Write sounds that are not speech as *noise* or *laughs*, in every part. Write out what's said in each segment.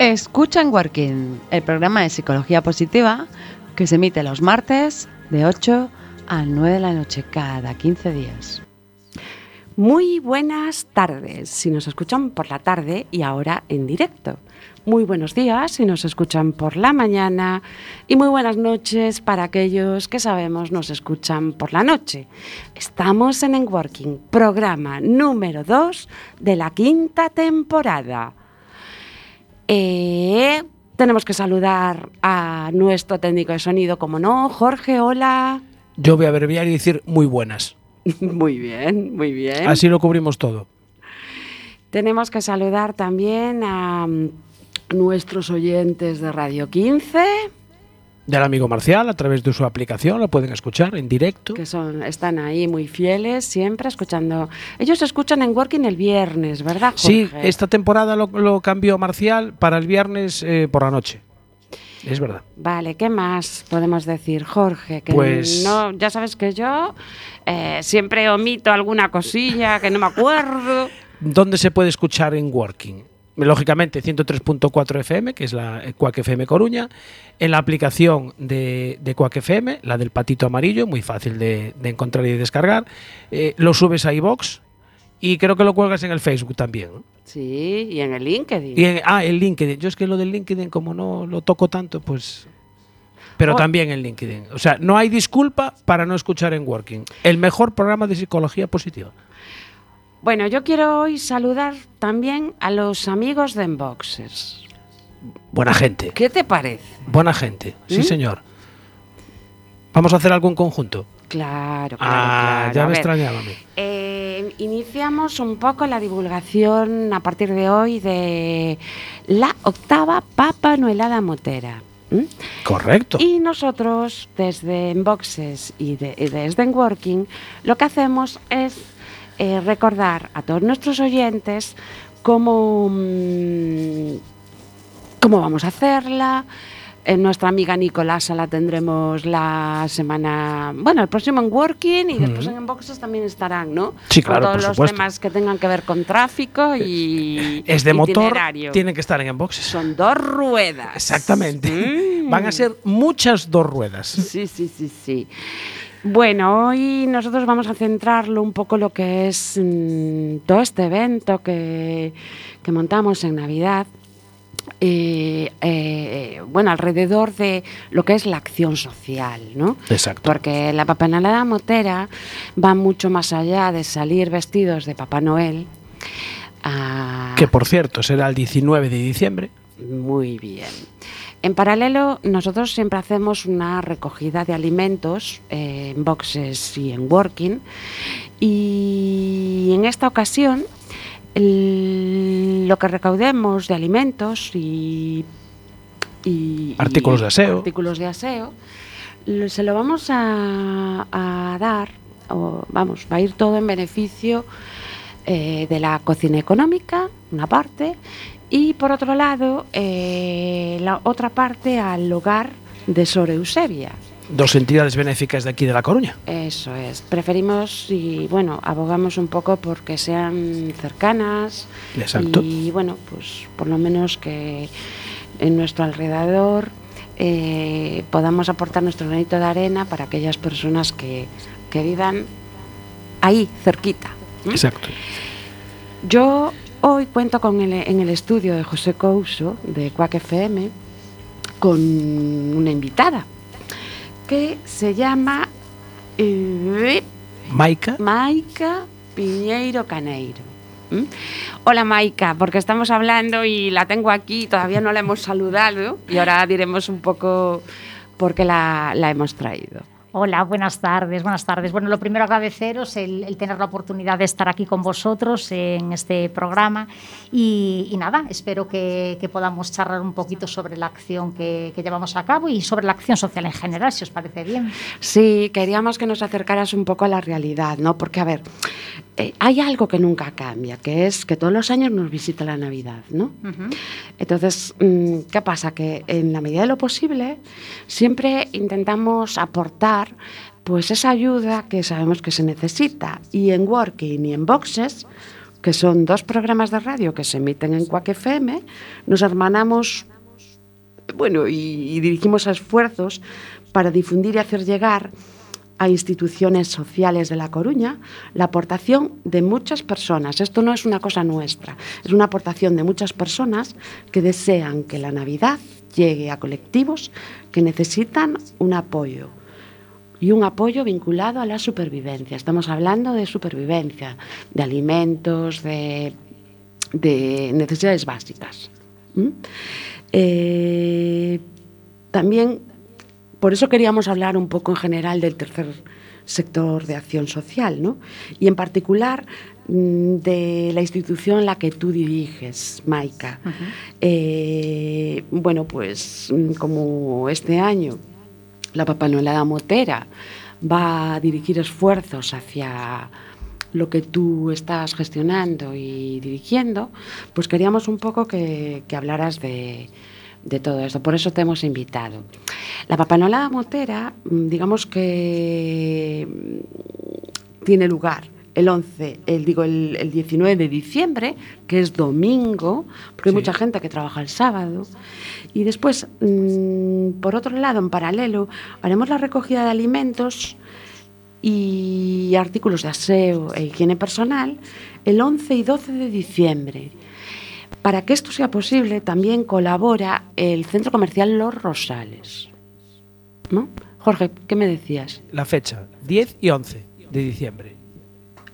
Escucha en Working, el programa de psicología positiva que se emite los martes de 8 a 9 de la noche cada 15 días. Muy buenas tardes si nos escuchan por la tarde y ahora en directo. Muy buenos días si nos escuchan por la mañana y muy buenas noches para aquellos que sabemos nos escuchan por la noche. Estamos en Working, programa número 2 de la quinta temporada. Eh, tenemos que saludar a nuestro técnico de sonido, como no. Jorge, hola. Yo voy a abreviar y decir muy buenas. *laughs* muy bien, muy bien. Así lo cubrimos todo. Tenemos que saludar también a mm, nuestros oyentes de Radio 15 del amigo Marcial a través de su aplicación, lo pueden escuchar en directo. Que son, están ahí muy fieles, siempre escuchando. Ellos escuchan en Working el viernes, ¿verdad? Sí, esta temporada lo, cambió Marcial para el viernes eh, por la noche. Es verdad. Vale, ¿qué más podemos decir, Jorge? Que pues no, ya sabes que yo eh, siempre omito alguna cosilla que no me acuerdo. *laughs* ¿Dónde se puede escuchar en Working? Lógicamente 103.4 FM, que es la Quack FM Coruña, en la aplicación de, de Quack FM, la del patito amarillo, muy fácil de, encontrar y de descargar, eh, lo subes a iBox y creo que lo cuelgas en el Facebook también. Sí, y en el LinkedIn. Y ah, el LinkedIn. Yo es que lo del LinkedIn, como no lo toco tanto, pues... Pero oh. también en LinkedIn. O sea, no hay disculpa para no escuchar en Working. El mejor programa de psicología positiva. Bueno, yo quiero hoy saludar también a los amigos de Enboxes. Buena gente. ¿Qué te parece? Buena gente, sí ¿Mm? señor. ¿Vamos a hacer algo en conjunto? Claro, claro. Ah, ya me extrañaba eh, iniciamos un poco la divulgación a partir de hoy de la octava Papa Noelada Motera. Correcto. Y nosotros, desde Enboxes y, y desde Enworking, lo que hacemos es eh, recordar a todos nuestros oyentes cómo, mm, cómo vamos a hacerla. Eh, nuestra amiga Nicolasa la tendremos la semana, bueno, el próximo en Working y después en Enboxes también estarán, ¿no? Sí, claro. todos los temas que tengan que ver con tráfico y. Es de motor, tienen que estar en Enboxes. Son dos ruedas. Exactamente. Mm. Van a ser muchas dos ruedas. Sí, sí, sí, sí. Bueno, hoy nosotros vamos a centrarlo un poco lo que es mm, todo este evento que, montamos en Navidad. Eh, eh, bueno, alrededor de lo que es la acción social, ¿no? Exacto. Porque la papanalada motera va mucho más allá de salir vestidos de Papá Noel. Que por cierto será el 19 de diciembre. Muy bien. En paralelo, nosotros siempre hacemos una recogida de alimentos eh, en boxes y en working. Y en esta ocasión, lo que recaudemos de alimentos y, artículos de aseo, artículos de aseo se lo vamos a, dar, o vamos, va a ir todo en beneficio eh, de la cocina económica, una parte, y por otro lado, eh, la otra parte al hogar de Sor Eusebia. Dos entidades benéficas de aquí de La Coruña. Eso es. Preferimos y, bueno, abogamos un poco porque sean cercanas. Exacto. Y, bueno, pues por lo menos que en nuestro alrededor eh, podamos aportar nuestro granito de arena para aquellas personas que, que vivan ahí, cerquita. Exacto. Yo Hoy cuento con en el estudio de José Couso, de Cuac FM, con una invitada que se llama eh, Maica. Maica Piñeiro Caneiro. ¿Mm? Hola Maica, porque estamos hablando y la tengo aquí, todavía no la hemos saludado y ahora diremos un poco por qué la hemos traído. Hola, buenas tardes, buenas tardes. Bueno, lo primero agradeceros el, tener la oportunidad de estar aquí con vosotros en este programa y, nada, espero que, podamos charlar un poquito sobre la acción que, llevamos a cabo y sobre la acción social en general, si os parece bien. Sí, queríamos que nos acercaras un poco a la realidad, ¿no? Porque, a ver, eh, hay algo que nunca cambia, que es que todos los años nos visita la Navidad, ¿no? Entonces, mm, ¿qué pasa? Que en la medida de lo posible siempre intentamos aportar pues esa ayuda que sabemos que se necesita. Y en Working y en Boxes, que son dos programas de radio que se emiten en Cuac FM, nos hermanamos bueno, y, y dirigimos esfuerzos para difundir y hacer llegar a instituciones sociales de La Coruña la aportación de muchas personas. Esto no es una cosa nuestra, es una aportación de muchas personas que desean que la Navidad llegue a colectivos que necesitan un apoyo y un apoyo vinculado a la supervivencia. Estamos hablando de supervivencia, de alimentos, de, de necesidades básicas. ¿Mm? Eh, también por eso queríamos hablar un poco en general del tercer sector de acción social, ¿no? Y en particular mm, de la institución en la que tú diriges, Maika. eh, bueno, pues mm, como este año la Papanoelada Motera va a dirigir esfuerzos hacia lo que tú estás gestionando y dirigiendo, pues queríamos un poco que, hablaras de, todo esto. Por eso te hemos invitado. La Papanolada Motera, mm, digamos que mm, tiene lugar el 11, el, digo, el, el 19 de diciembre, que es domingo, porque hay mucha gente que trabaja el sábado. Y después, mm, por otro lado, en paralelo, haremos la recogida de alimentos y artículos de aseo e higiene personal el 11 y 12 de diciembre. Para que esto sea posible, también colabora el Centro Comercial Los Rosales. ¿No? Jorge, ¿qué me decías? La fecha, 10 y 11 de diciembre.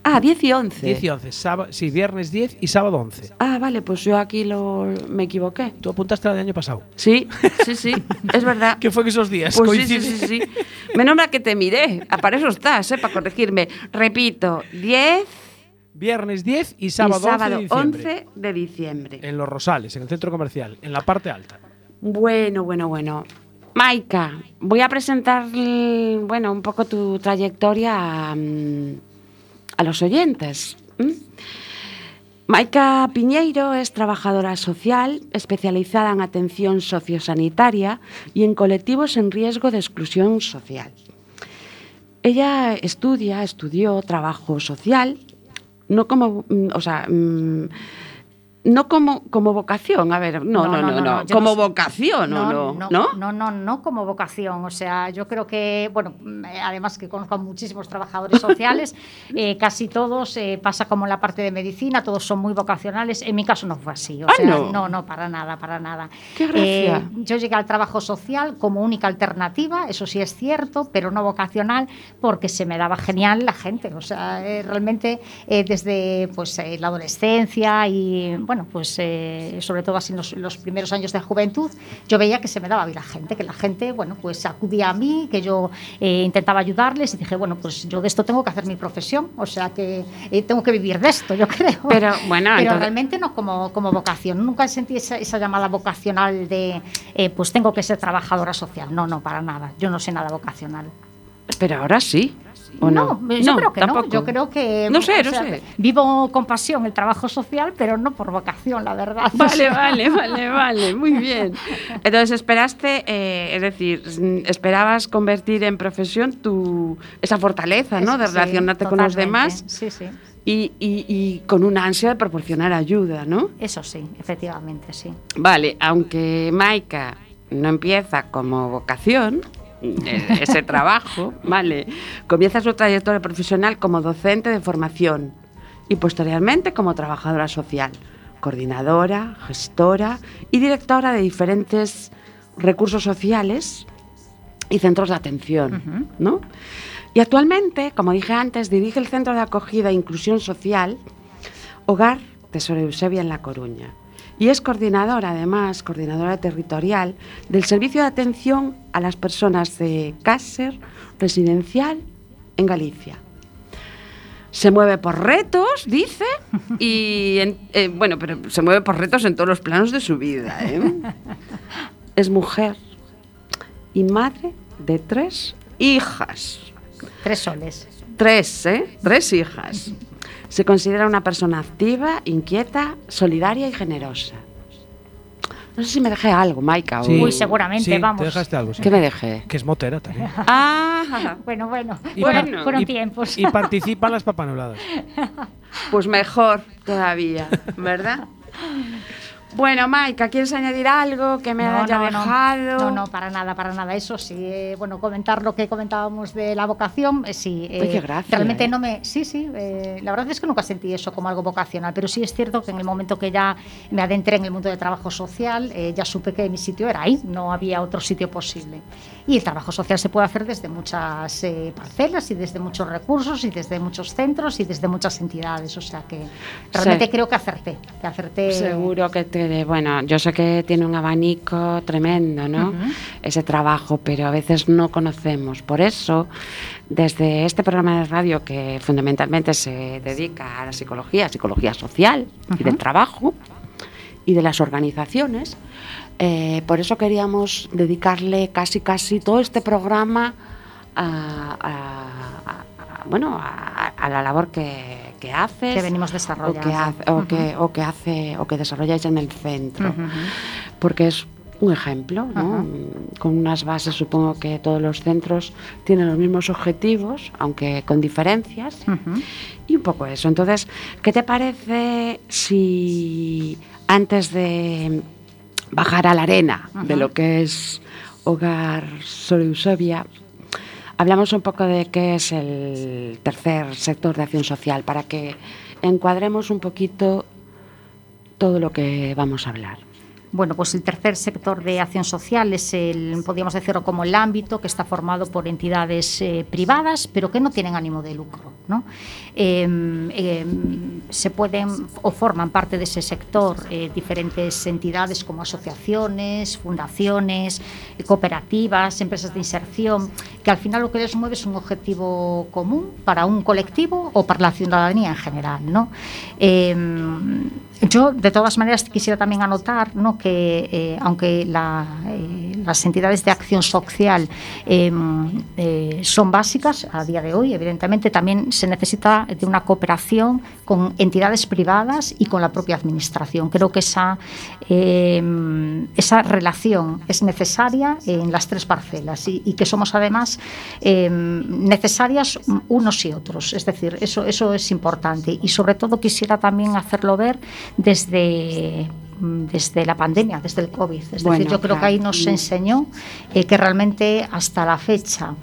Ah, 10 y 11. 10 y 11, sábado, sí, viernes 10 y sábado 11. Ah, vale, pues yo aquí lo, me equivoqué. Tú apuntaste la del año pasado. Sí, sí, sí, es verdad. *laughs* ¿Qué fue que esos días? Pues sí, sí, sí, sí. Menos mal que te miré. Ah, Para eso estás, ¿eh? Para corregirme. Repito, 10 Viernes 10 y y sábado, sábado 11 de diciembre. 11 de diciembre. En Los Rosales, en el centro comercial, en la parte alta. Bueno, bueno, bueno. Maika, voy a presentar, l- bueno, un poco tu trayectoria a, mm, a los oyentes. ¿m? Maika Piñeiro es trabajadora social especializada en atención sociosanitaria y en colectivos en riesgo de exclusión social. Ella estudia, estudió trabajo social, no como, mm, o sea, mm, no como, como vocación, a ver, no, no, no, no, como vocación, ¿o no? no, ¿No? no, no, no como vocación. O sea, yo creo que, bueno, eh, además que conozco a muchísimos trabajadores sociales, *laughs* eh, casi todos eh, pasa como en la parte de medicina, todos son muy vocacionales. En mi caso no fue así. O Ah, sea, no. no, no, para nada, para nada. Qué gracia. Eh, yo llegué al trabajo social como única alternativa, eso sí es cierto, pero no vocacional, porque se me daba genial la gente. O sea, realmente desde pues, la adolescencia y, bueno, pues eh, sobre todo así en los, los primeros años de juventud, yo veía que se me daba bien la gente, que la gente, bueno, pues acudía a mí, que yo eh, intentaba ayudarles y dije, bueno, pues yo de esto tengo que hacer mi profesión, o sea que eh, tengo que vivir de esto, yo *laughs* creo. Pero, bueno, Pero entonces- realmente no como, como vocación. Nunca sentí esa, esa llamada vocacional de, eh, pues tengo que ser trabajadora social. No, no, para nada. Yo no sé nada vocacional. Pero ahora sí, ¿o no? yo creo que tampoco. no. Yo creo que. No sé, no sea, sé. Vivo con pasión el trabajo social, pero no por vocación, la verdad. O Vale, sea, *laughs* vale, vale, vale, muy bien. Entonces esperaste, eh, es decir, mm, esperabas convertir en profesión tu esa fortaleza, ¿no? De sí, relacionarte con los demás Sí, sí. y, y- y con una ansia de proporcionar ayuda, ¿no? Eso sí, efectivamente, sí. Vale, aunque Maika no empieza como vocación, ese trabajo, ¿vale? Comienza su trayectoria profesional como docente de formación y posteriormente como trabajadora social, coordinadora, gestora y directora de diferentes recursos sociales y centros de atención. ¿no? Y actualmente, como dije antes, dirige el Centro de Acogida e Inclusión Social Hogar Tesoro Eusebia en La Coruña. Y es coordinadora, además, coordinadora territorial del Servicio de Atención a las Personas de Cácer Residencial en Galicia. Se mueve por retos, dice, y en- eh, bueno, pero se mueve por retos en todos los planos de su vida. ¿eh? *laughs* Es mujer y madre de tres hijas. Tres soles. Tres, ¿eh? Tres hijas. Se considera una persona activa, inquieta, solidaria y generosa. No sé si me dejé algo, Maika. Sí, Uy, seguramente, sí, vamos. Te dejaste algo, sí. ¿Qué me dejé? Que es motera también. *laughs* Ah, Bueno, bueno, Y fueron, par- fueron y- tiempos. Y participa en las papanoladas. pues mejor todavía, ¿verdad? *laughs* Bueno, Maika, ¿quieres añadir algo que me No, haya no, no. dejado? No, no, para nada, para nada. Eso sí, eh, bueno, comentar lo que comentábamos de la vocación, eh, sí. Ay, qué gracia, Realmente eh. no me. Sí, sí, eh, la verdad es que nunca sentí eso como algo vocacional, pero sí es cierto que en el momento que ya me adentré en el mundo del trabajo social, eh, ya supe que mi sitio era ahí, no había otro sitio posible. Y el trabajo social se puede hacer desde muchas eh, parcelas y desde muchos recursos y desde muchos centros y desde muchas entidades. O sea que realmente Sí. creo que acerté, que acerté. Seguro que te, bueno, yo sé que tiene un abanico tremendo, ¿no? Ese trabajo, pero a veces no conocemos. Por eso, desde este programa de radio que fundamentalmente se dedica a la psicología, psicología social y del trabajo y de las organizaciones, eh, por eso queríamos dedicarle casi casi todo este programa a, a- a- a- bueno, a, a la labor que, que haces Que venimos o desarrollando. que, hace, o, que, o que hace o que desarrolláis en el centro. Porque es un ejemplo ¿no? Con unas bases supongo que todos los centros tienen los mismos objetivos aunque con diferencias y un poco eso. Entonces qué te parece si antes de bajar a la arena de lo que es hogar Sor Eusebia Hablamos un poco de qué es el tercer sector de acción social para que encuadremos un poquito todo lo que vamos a hablar. Bueno, pues el tercer sector de acción social es el, podríamos decirlo como el ámbito que está formado por entidades eh, privadas, pero que no tienen ánimo de lucro. ¿no? Eh, eh, se pueden o forman parte de ese sector eh, diferentes entidades como asociaciones, fundaciones, eh, cooperativas, empresas de inserción, que al final lo que les mueve es un objetivo común para un colectivo o para la ciudadanía en general. ¿no? Eh, yo, de todas maneras, quisiera también anotar ¿no? Que, eh, aunque eh, las entidades de acción social eh, eh, son básicas a día de hoy, evidentemente también se necesita de una cooperación con entidades privadas y con la propia administración. Creo que esa, eh, esa relación es necesaria en las tres parcelas y, y que somos además eh, necesarias unos y otros. Es decir, eso, eso es importante y sobre todo quisiera también hacerlo ver desde desde la pandemia, desde el COVID. Es Bueno, decir, yo creo que ahí nos enseñó eh, que realmente hasta la fecha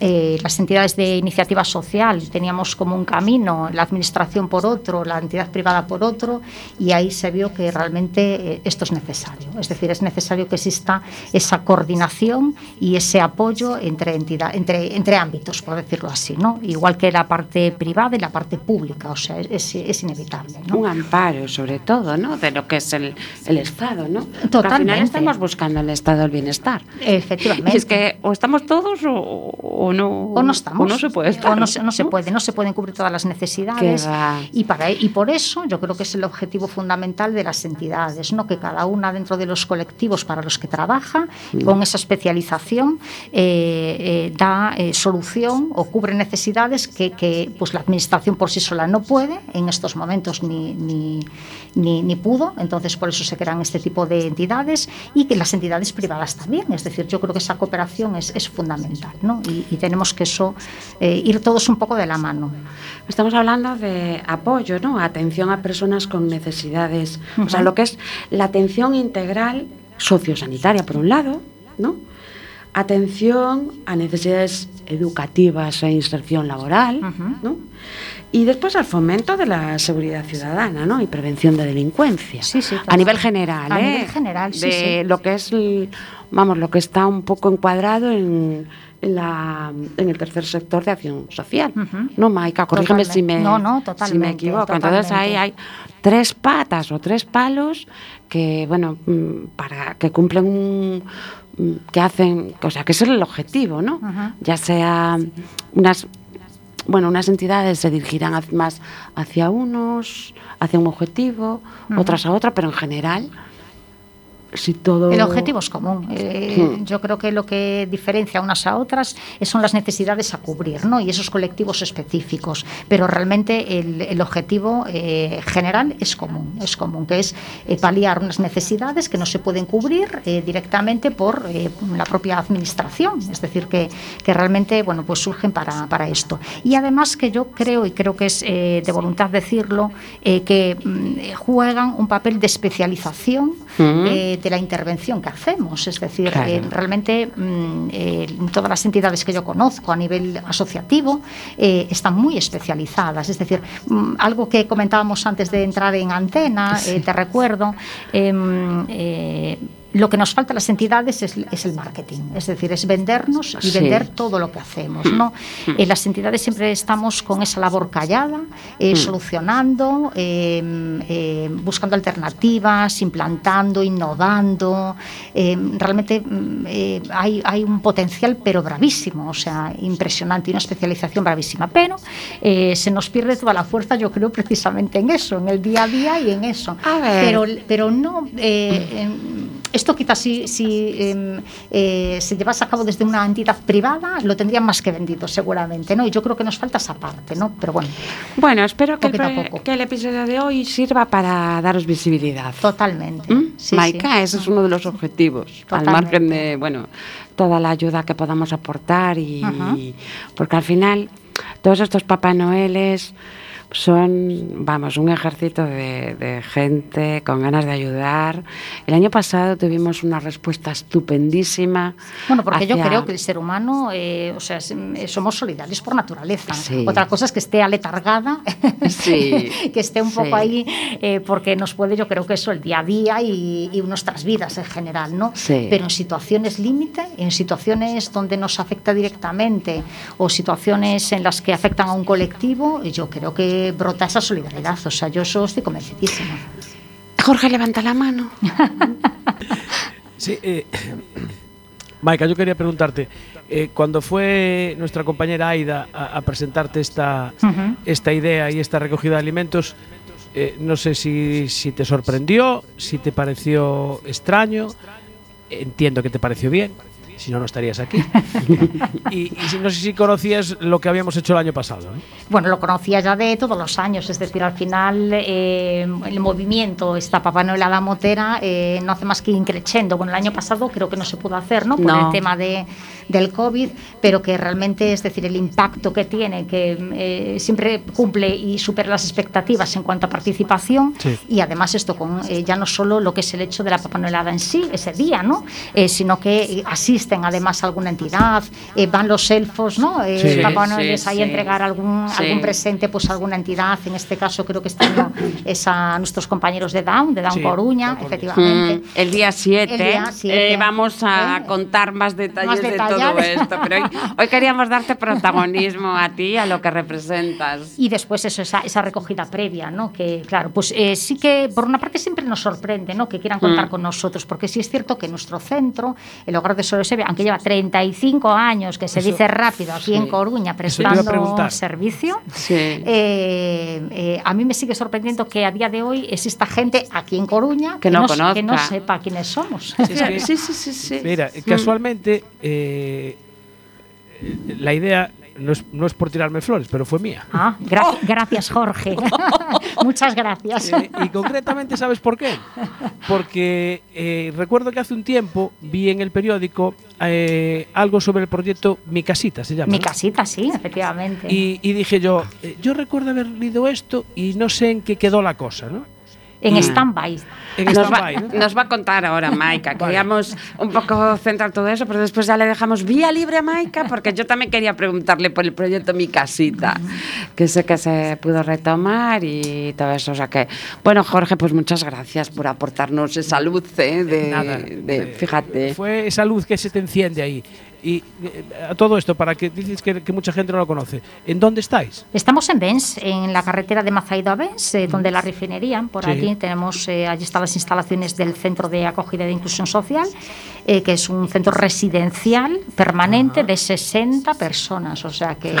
eh, las entidades de iniciativa social teníamos como un camino, la administración por otro, la entidad privada por otro, y ahí se vio que realmente eh, esto es necesario. Es decir, es necesario que exista esa coordinación y ese apoyo entre, entidad, entre, entre ámbitos, por decirlo así, ¿no? igual que la parte privada y la parte pública, o sea, es, es inevitable. ¿no? Un amparo, sobre todo, ¿no? De lo que es el, el Estado, ¿no? Porque Al Totalmente. final estamos buscando el Estado del bienestar. Efectivamente. Y es que o estamos todos o, o no. o no estamos O no se puede estar. o no se, no se puede no se pueden cubrir todas las necesidades y para y por eso yo creo que es el objetivo fundamental de las entidades no que cada una dentro de los colectivos para los que trabaja Mm. con esa especialización eh, eh, da eh, solución o cubre necesidades que, que, pues la administración por sí sola no puede en estos momentos ni, ni, ni, ni pudo entonces por eso se crean este tipo de entidades y que las entidades privadas también es decir yo creo que esa cooperación es, es fundamental ¿no? y, y tenemos que eso eh, ir todos un poco de la mano Estamos hablando de apoyo, ¿no? Atención a personas con necesidades. O sea, lo que es la atención integral sociosanitaria, por un lado, ¿no? Atención a necesidades educativas e inserción laboral, Ujú. ¿no? Y después al fomento de la seguridad ciudadana, ¿no? Y prevención de delincuencia. Sí, sí, a nivel general, A ¿eh? nivel general, sí, de sí. lo que es, vamos, lo que está un poco encuadrado en, en la, en el tercer sector de acción social. No, Maika, corrígeme si me, No, no, si me totalmente, equivoco. Entonces ahí hay tres patas o tres palos que, bueno, mm, para que cumplen un mm, que hacen, o sea, que ese es el objetivo, ¿no? Ya sea unas bueno, unas entidades se dirigirán más hacia unos, hacia un objetivo, otras a otra, pero en general si todo... El objetivo es común. Eh, Hmm. Yo creo que lo que diferencia unas a otras son las necesidades a cubrir ¿no? y esos colectivos específicos. Pero realmente el, el objetivo eh, general es común, es común, que es eh, paliar unas necesidades que no se pueden cubrir directamente por la propia administración. Es decir, que, que realmente bueno, pues surgen para, para esto. Y además que yo creo, y creo que es de voluntad decirlo, que mm, juegan un papel de especialización eh, de la intervención que hacemos. Es decir, Claro. eh, realmente mm, eh, todas las entidades que yo conozco a nivel asociativo eh, están muy especializadas. Es decir, mm, algo que comentábamos antes de entrar en antena, te recuerdo, em, lo que nos falta a las entidades es, es el marketing, es decir, es vendernos y Sí. vender todo lo que hacemos. ¿no? Eh, las entidades siempre estamos con esa labor callada, eh, solucionando, eh, eh, buscando alternativas, implantando, innovando. Eh, realmente mm, eh, hay, hay un potencial, pero bravísimo, o sea, impresionante y una especialización bravísima. Pero se nos pierde toda la fuerza, yo creo, precisamente en eso, en el día a día y en eso. Pero, pero no. Esto quizás si, si em, eh, se llevase a cabo desde una entidad privada, lo tendrían más que vendido seguramente, ¿no? Y yo creo que nos falta esa parte, ¿no? Pero bueno, Bueno, espero que el, que el episodio de hoy sirva para daros visibilidad. totalmente. ¿Mm? Sí, Maika, sí. ese es uno de los objetivos, al Totalmente. margen de, bueno, toda la ayuda que podamos aportar y porque al final todos estos Papá Noeles son, vamos, un ejército de, de gente con ganas de ayudar. El año pasado tuvimos una respuesta estupendísima. Bueno, porque yo hacia- creo que el ser humano, eh, o sea, eh, somos solidarios por naturaleza. Sí. Otra cosa es que esté aletargada, Sí, *laughs* que esté un sí. poco ahí, eh, porque nos puede, yo creo que eso, el día a día y, y nuestras vidas en general, ¿no? Sí. Pero en situaciones límite, en situaciones donde nos afecta directamente o situaciones en las que afectan a un colectivo, yo creo que brota esa solidaridad. O sea, yo eso estoy convencidísima. Jorge, levanta la mano. *laughs* Sí, eh, Maika, yo quería preguntarte, eh, cuando fue nuestra compañera Aida a, a presentarte esta, esta idea y esta recogida de alimentos, eh, no sé si, si te sorprendió, si te pareció extraño, entiendo que te pareció bien, si no, no estarías aquí. *laughs* y, y no sé si conocías lo que habíamos hecho el año pasado. ¿eh? Bueno, lo conocía ya de todos los años, es decir, al final eh, el movimiento, esta Papá Noel Hada Motera, eh, no hace más que increciendo. Bueno, el año pasado creo que no se pudo hacer, ¿no? Por No. el tema de, del COVID, pero que realmente, es decir, el impacto que tiene, que eh, siempre cumple y supera las expectativas en cuanto a participación, Sí. y además esto con eh, ya no solo lo que es el hecho de la Papá Noelada en sí, ese día, ¿no? Eh, sino que eh, asisten además a alguna entidad, eh, van los elfos, ¿no? Eh, Sí. Papá Noel sí, es ahí sí. a entregar algún, Sí. algún presente pues a alguna entidad, en este caso creo que este año es a nuestros compañeros de Down, de Down Sí, Coruña, efectivamente. Mm, el día 7, El día siete. vamos a ¿Eh? contar más detalles Más de detallar. todo esto, pero hoy, hoy queríamos darte protagonismo a ti, a lo que representas. Y después eso, esa, esa recogida previa, ¿no? Que claro, pues eh, sí que por una parte siempre nos sorprende, ¿no? Que quieran contar Mm. con nosotros, porque sí es cierto que nuestro centro, el Hogar de Aunque lleva 35 años, que se Eso- dice rápido, aquí en. Coruña, prestando servicio, Sí. eh, eh, a mí me sigue sorprendiendo que a día de hoy exista gente aquí en Coruña Que no que no sepa quiénes somos. Es que- sí, sí, sí, sí. Mira, casualmente, eh, la idea no es, no es por tirarme flores, pero fue mía. Ah, gra- gracias, Jorge. *laughs* Muchas gracias. Eh, y concretamente, ¿sabes por qué? Porque eh, recuerdo que hace un tiempo vi en el periódico eh, algo sobre el proyecto Mi Casita, se llama. Mi ¿no? casita, sí, efectivamente. Y, y dije yo, eh, yo recuerdo haber leído esto y no sé en qué quedó la cosa, ¿no? En y- stand-by. Nos va, stand-by, ¿no? nos va a contar ahora Maika. Queríamos un poco centrar todo eso, pero después ya le dejamos vía libre a Maika, porque yo también quería preguntarle por el proyecto Mi Casita, que sé que se pudo retomar y todo eso. O sea que, bueno, Jorge, pues muchas gracias por aportarnos esa luz, ¿eh? de, Nada, de- eh, fíjate. Fue esa luz que se te enciende ahí. Y eh, a todo esto, para que dices que, que mucha gente no lo conoce, ¿en dónde estáis? Estamos en Bens, en la carretera de Mazaido a Bens, eh, donde la refinería. Por Sí. aquí tenemos, eh, allí están las instalaciones del Centro de Acogida de Inclusión Social, eh, que es un centro residencial permanente de 60 personas. O sea que.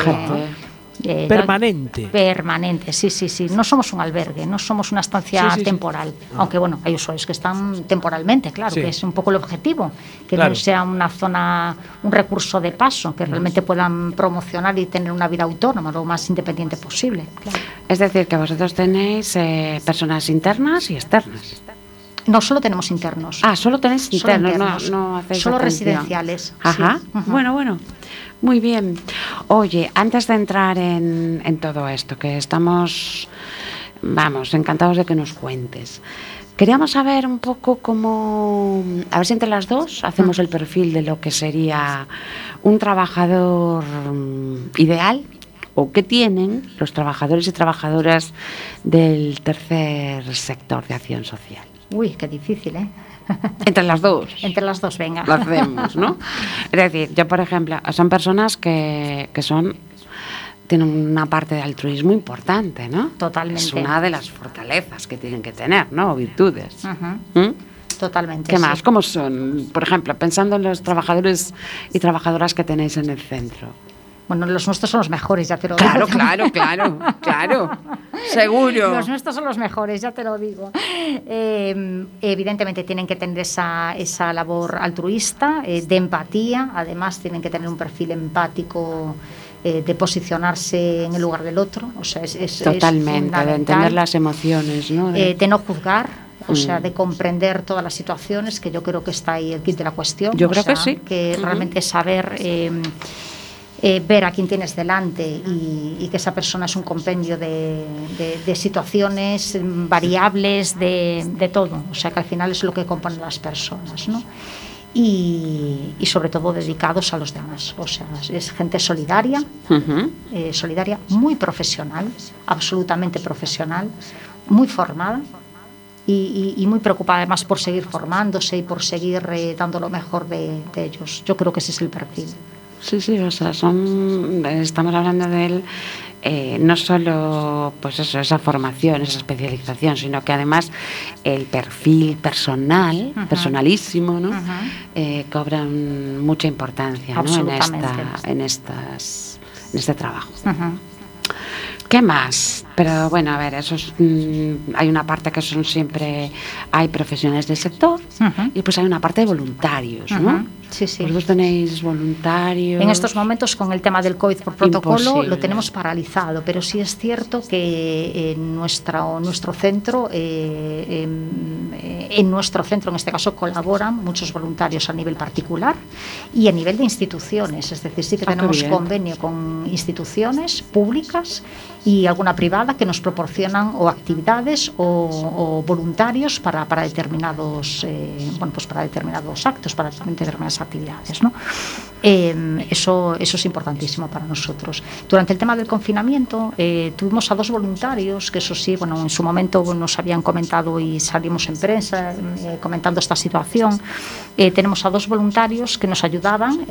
Eh, Permanente. Permanente, sí, sí, sí. No somos un albergue, no somos una estancia Sí, sí, sí. temporal. Aunque bueno, hay usuarios que están temporalmente, claro, Sí. que es un poco el objetivo, que Claro. no sea una zona, un recurso de paso, que realmente puedan promocionar y tener una vida autónoma lo más independiente posible. claro. Es decir, que vosotros tenéis eh, personas internas y externas. No solo tenemos internos. Ah, solo tenéis Solo internos, internos. no, no hacéis Solo atención. residenciales, Ajá. sí. Bueno, bueno. Muy bien. Oye, antes de entrar en, en todo esto, que estamos, vamos, encantados de que nos cuentes. Queríamos saber un poco cómo, a ver si entre las dos hacemos el perfil de lo que sería un trabajador mm, ideal o qué tienen los trabajadores y trabajadoras del tercer sector de acción social. Uy, qué difícil, ¿eh? *laughs* Entre las dos. Entre las dos, venga. lo hacemos, ¿no? *laughs* Es decir, yo, por ejemplo, son personas que, que son tienen una parte de altruismo importante, ¿no? Totalmente. Es una de las fortalezas que tienen que tener, ¿no? O virtudes. ¿Mm? Totalmente. ¿Qué sí. más? ¿Cómo son? Por ejemplo, pensando en los trabajadores y trabajadoras que tenéis en el centro. Bueno, los nuestros son los mejores, ya te lo digo. Claro, claro, claro, *laughs* claro. Seguro. Los nuestros son los mejores, ya te lo digo. Eh, evidentemente tienen que tener esa, esa labor altruista, eh, de empatía, además tienen que tener un perfil empático eh, de posicionarse en el lugar del otro. O sea, es, es- es Totalmente, de entender las emociones, ¿no? De- Eh, de no juzgar, o sea, Mm. de comprender todas las situaciones, que yo creo que está ahí el kit de la cuestión. Yo o creo que sí. Que Ujú. realmente saber eh, eh, ver a quién tienes delante y, y que esa persona es un compendio de, de- de situaciones variables, de, de todo. O sea, que al final es lo que componen las personas, ¿no? Y, y sobre todo dedicados a los demás. O sea, es gente solidaria, eh, solidaria, muy profesional, absolutamente profesional, muy formada y, y- y muy preocupada además por seguir formándose y por seguir eh, dando lo mejor de, de ellos. Yo creo que ese es el perfil. Sí, sí, o sea, son, estamos hablando de él eh, no solo pues eso, esa formación, esa especialización, sino que además el perfil personal, personalísimo, ¿no? Eh, cobran mucha importancia ¿no? en, esta, en, estas, en este trabajo. ¿Qué más? Pero bueno, a ver, eso es, mm, hay una parte que son siempre, hay profesionales del sector Ujú. y pues hay una parte de voluntarios, ¿no? Ujú. Sí, sí. Vosotros tenéis voluntarios. En estos momentos, con el tema del COVID por protocolo, Imposible. lo tenemos paralizado, pero sí es cierto que en nuestro, nuestro centro, eh, em, eh, en nuestro centro, en este caso, colaboran muchos voluntarios a nivel particular y a nivel de instituciones. Es decir, sí que Ah, tenemos convenio con instituciones públicas y alguna privada que nos proporcionan o actividades o, o voluntarios para, para determinados eh, bueno pues para determinados actos para determinadas actividades ¿no? Eh, eso eso es importantísimo para nosotros durante el tema del confinamiento eh, tuvimos a dos voluntarios que eso sí bueno en su momento nos habían comentado y salimos en prensa eh, comentando esta situación Eh, tenemos a dos voluntarios que nos ayudaban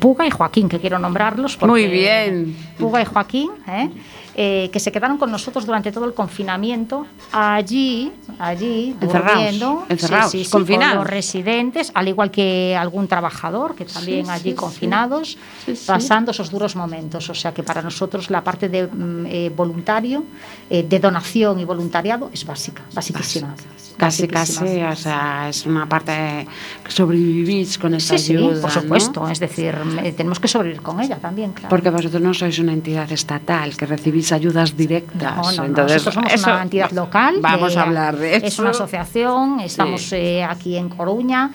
Puga y Joaquín que quiero nombrarlos porque- Muy bien. Puga y Joaquín, ¿eh? Eh, que se quedaron con nosotros durante todo el confinamiento, allí, allí, Encerrados, durmiendo, encerrados, sí, sí, sí, confinados. con los residentes, al igual que algún trabajador, que también allí confinados, pasando esos duros momentos. O sea que para nosotros la parte de mm, eh, voluntario, eh, de donación y voluntariado es básica, basiquísima. Casi, casi, o sea, es una parte que sobrevivís con esa Sí, sí, ayuda. por ¿no? supuesto. Es decir, tenemos que sobrevivir con ella también, claro. Porque vosotros no sois una entidad estatal, que recibís ayudas directas. No, no, Entonces, nosotros somos eso- una entidad local. Vamos de- a hablar de eso. Es una asociación, estamos Sí. eh, aquí en Coruña,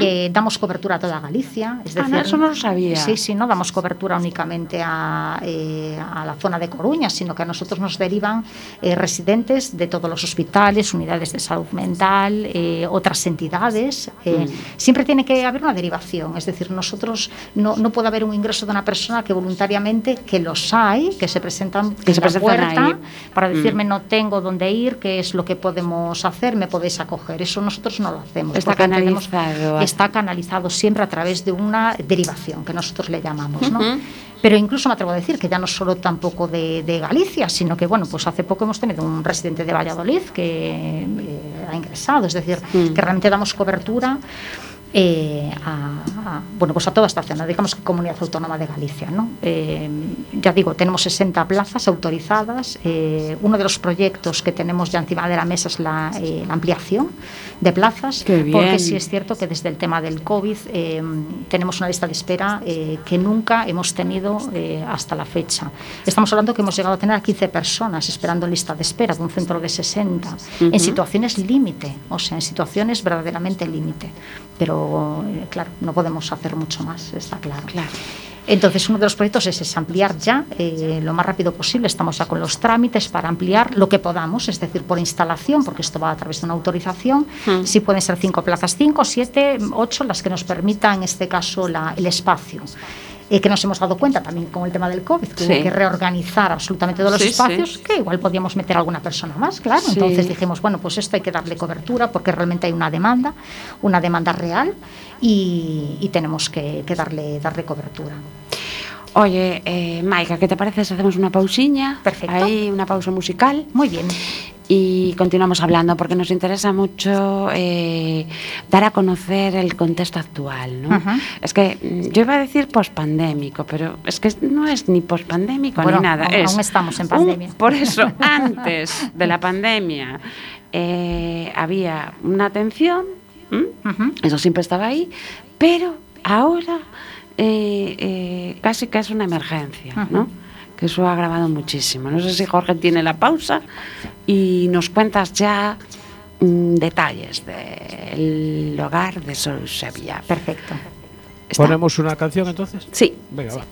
eh, damos cobertura a toda Galicia. Es Ah, decir, no, eso no lo sabía. Sí, sí, no damos cobertura únicamente a, eh, a la zona de Coruña, sino que a nosotros nos derivan eh, residentes de todos los hospitales, unidades de salud mental, eh, otras entidades. eh, Mm. Siempre tiene que haber una derivación, es decir, nosotros no, no puede haber un ingreso de una persona que voluntariamente, que los hay, que se presentan Que en se la presentan puerta ahí. para Mm. decirme no tengo dónde ir, qué es lo que podemos hacer, me podéis acoger. Eso nosotros no lo hacemos. Está canalizado. Está canalizado siempre a través de una derivación, que nosotros le llamamos. Pero incluso me atrevo a decir que ya no solo tampoco de, de Galicia, sino que, bueno, pues hace poco hemos tenido un residente de Valladolid que eh, ha ingresado, es decir, Mm. que realmente damos cobertura eh, a, a, bueno, pues a toda esta zona, digamos que Comunidad Autónoma de Galicia. ¿no? Eh, ya digo, tenemos 60 plazas autorizadas. Eh, uno de los proyectos que tenemos ya encima de la mesa es la, eh, la ampliación de plazas, porque sí es cierto que desde el tema del COVID tenemos una lista de espera que nunca hemos tenido hasta la fecha. Estamos hablando que hemos llegado a tener a 15 personas esperando lista de espera de un centro de 60, uh -huh. en situaciones límite, o sea, en situaciones verdaderamente límite. Pero, eh, claro, no podemos hacer mucho más, está claro. claro. Entonces, uno de los proyectos es, es ampliar ya eh, lo más rápido posible. Estamos ya con los trámites para ampliar lo que podamos, es decir, por instalación, porque esto va a través de una autorización. Mm. Si pueden ser cinco plazas, cinco, siete, ocho, las que nos permita, en este caso, la, el espacio eh, que nos hemos dado cuenta también con el tema del COVID, que sí. hubo que reorganizar absolutamente todos los sí, espacios, sí. que igual podíamos meter alguna persona más, claro. Entonces dijimos, bueno, pues esto hay que darle cobertura porque realmente hay una demanda, una demanda real y, y tenemos que, que, darle, darle cobertura. Oye, eh, Maika, ¿qué te parece si hacemos una pausiña? Perfecto. Ahí, una pausa musical. Muy bien y continuamos hablando porque nos interesa mucho eh, dar a conocer el contexto actual. ¿no? Uh -huh. Es que mm, yo iba a decir pospandémico, pero es que no es ni pospandémico bueno, ni nada. Aún, es aún estamos en pandemia. Un, *laughs* por eso, *laughs* antes de la pandemia eh, había una atención, uh -huh. eso siempre estaba ahí, pero ahora eh, casi que es una emergencia. Uh -huh. ¿no? Que eso ha agravado muchísimo. No sé si Jorge tiene la pausa y nos cuentas ya mmm, detalles del hogar de Sol Sevilla. Perfecto. ¿Está? ¿Ponemos una canción entonces? Sí. Venga, va.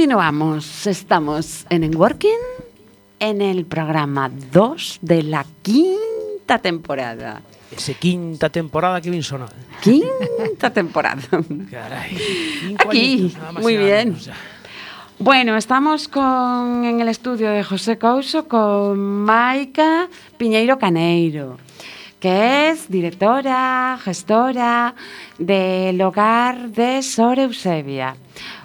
Continuamos, estamos en Enworking, en el programa 2 de la quinta temporada. Ese quinta temporada que bien sona. Quinta temporada. Caray. Aquí, muy bien. Bueno, estamos con, en el estudio de José Couso con Maica Piñeiro Caneiro, que es directora, gestora del hogar de Sor Eusebia,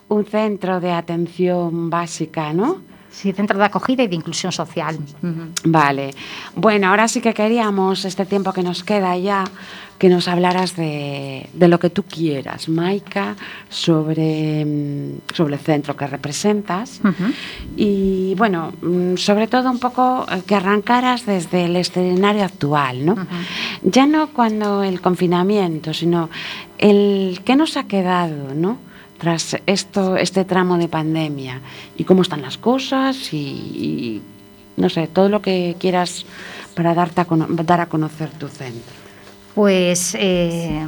un centro de atención básica, ¿no? Sí, centro de acogida y de inclusión social. Vale. Bueno, ahora sí que queríamos, este tiempo que nos queda ya, que nos hablaras de, de lo que tú quieras, Maika, sobre, mm, sobre el centro que representas. Y bueno, mm, sobre todo un poco eh, que arrancaras desde el escenario actual, ¿no? Ya no cuando el confinamiento, sino el qué nos ha quedado, ¿no? Tras esto, este tramo de pandemia y cómo están las cosas y, y, no sé, todo lo que quieras para darte a dar a conocer tu centro. Pues eh,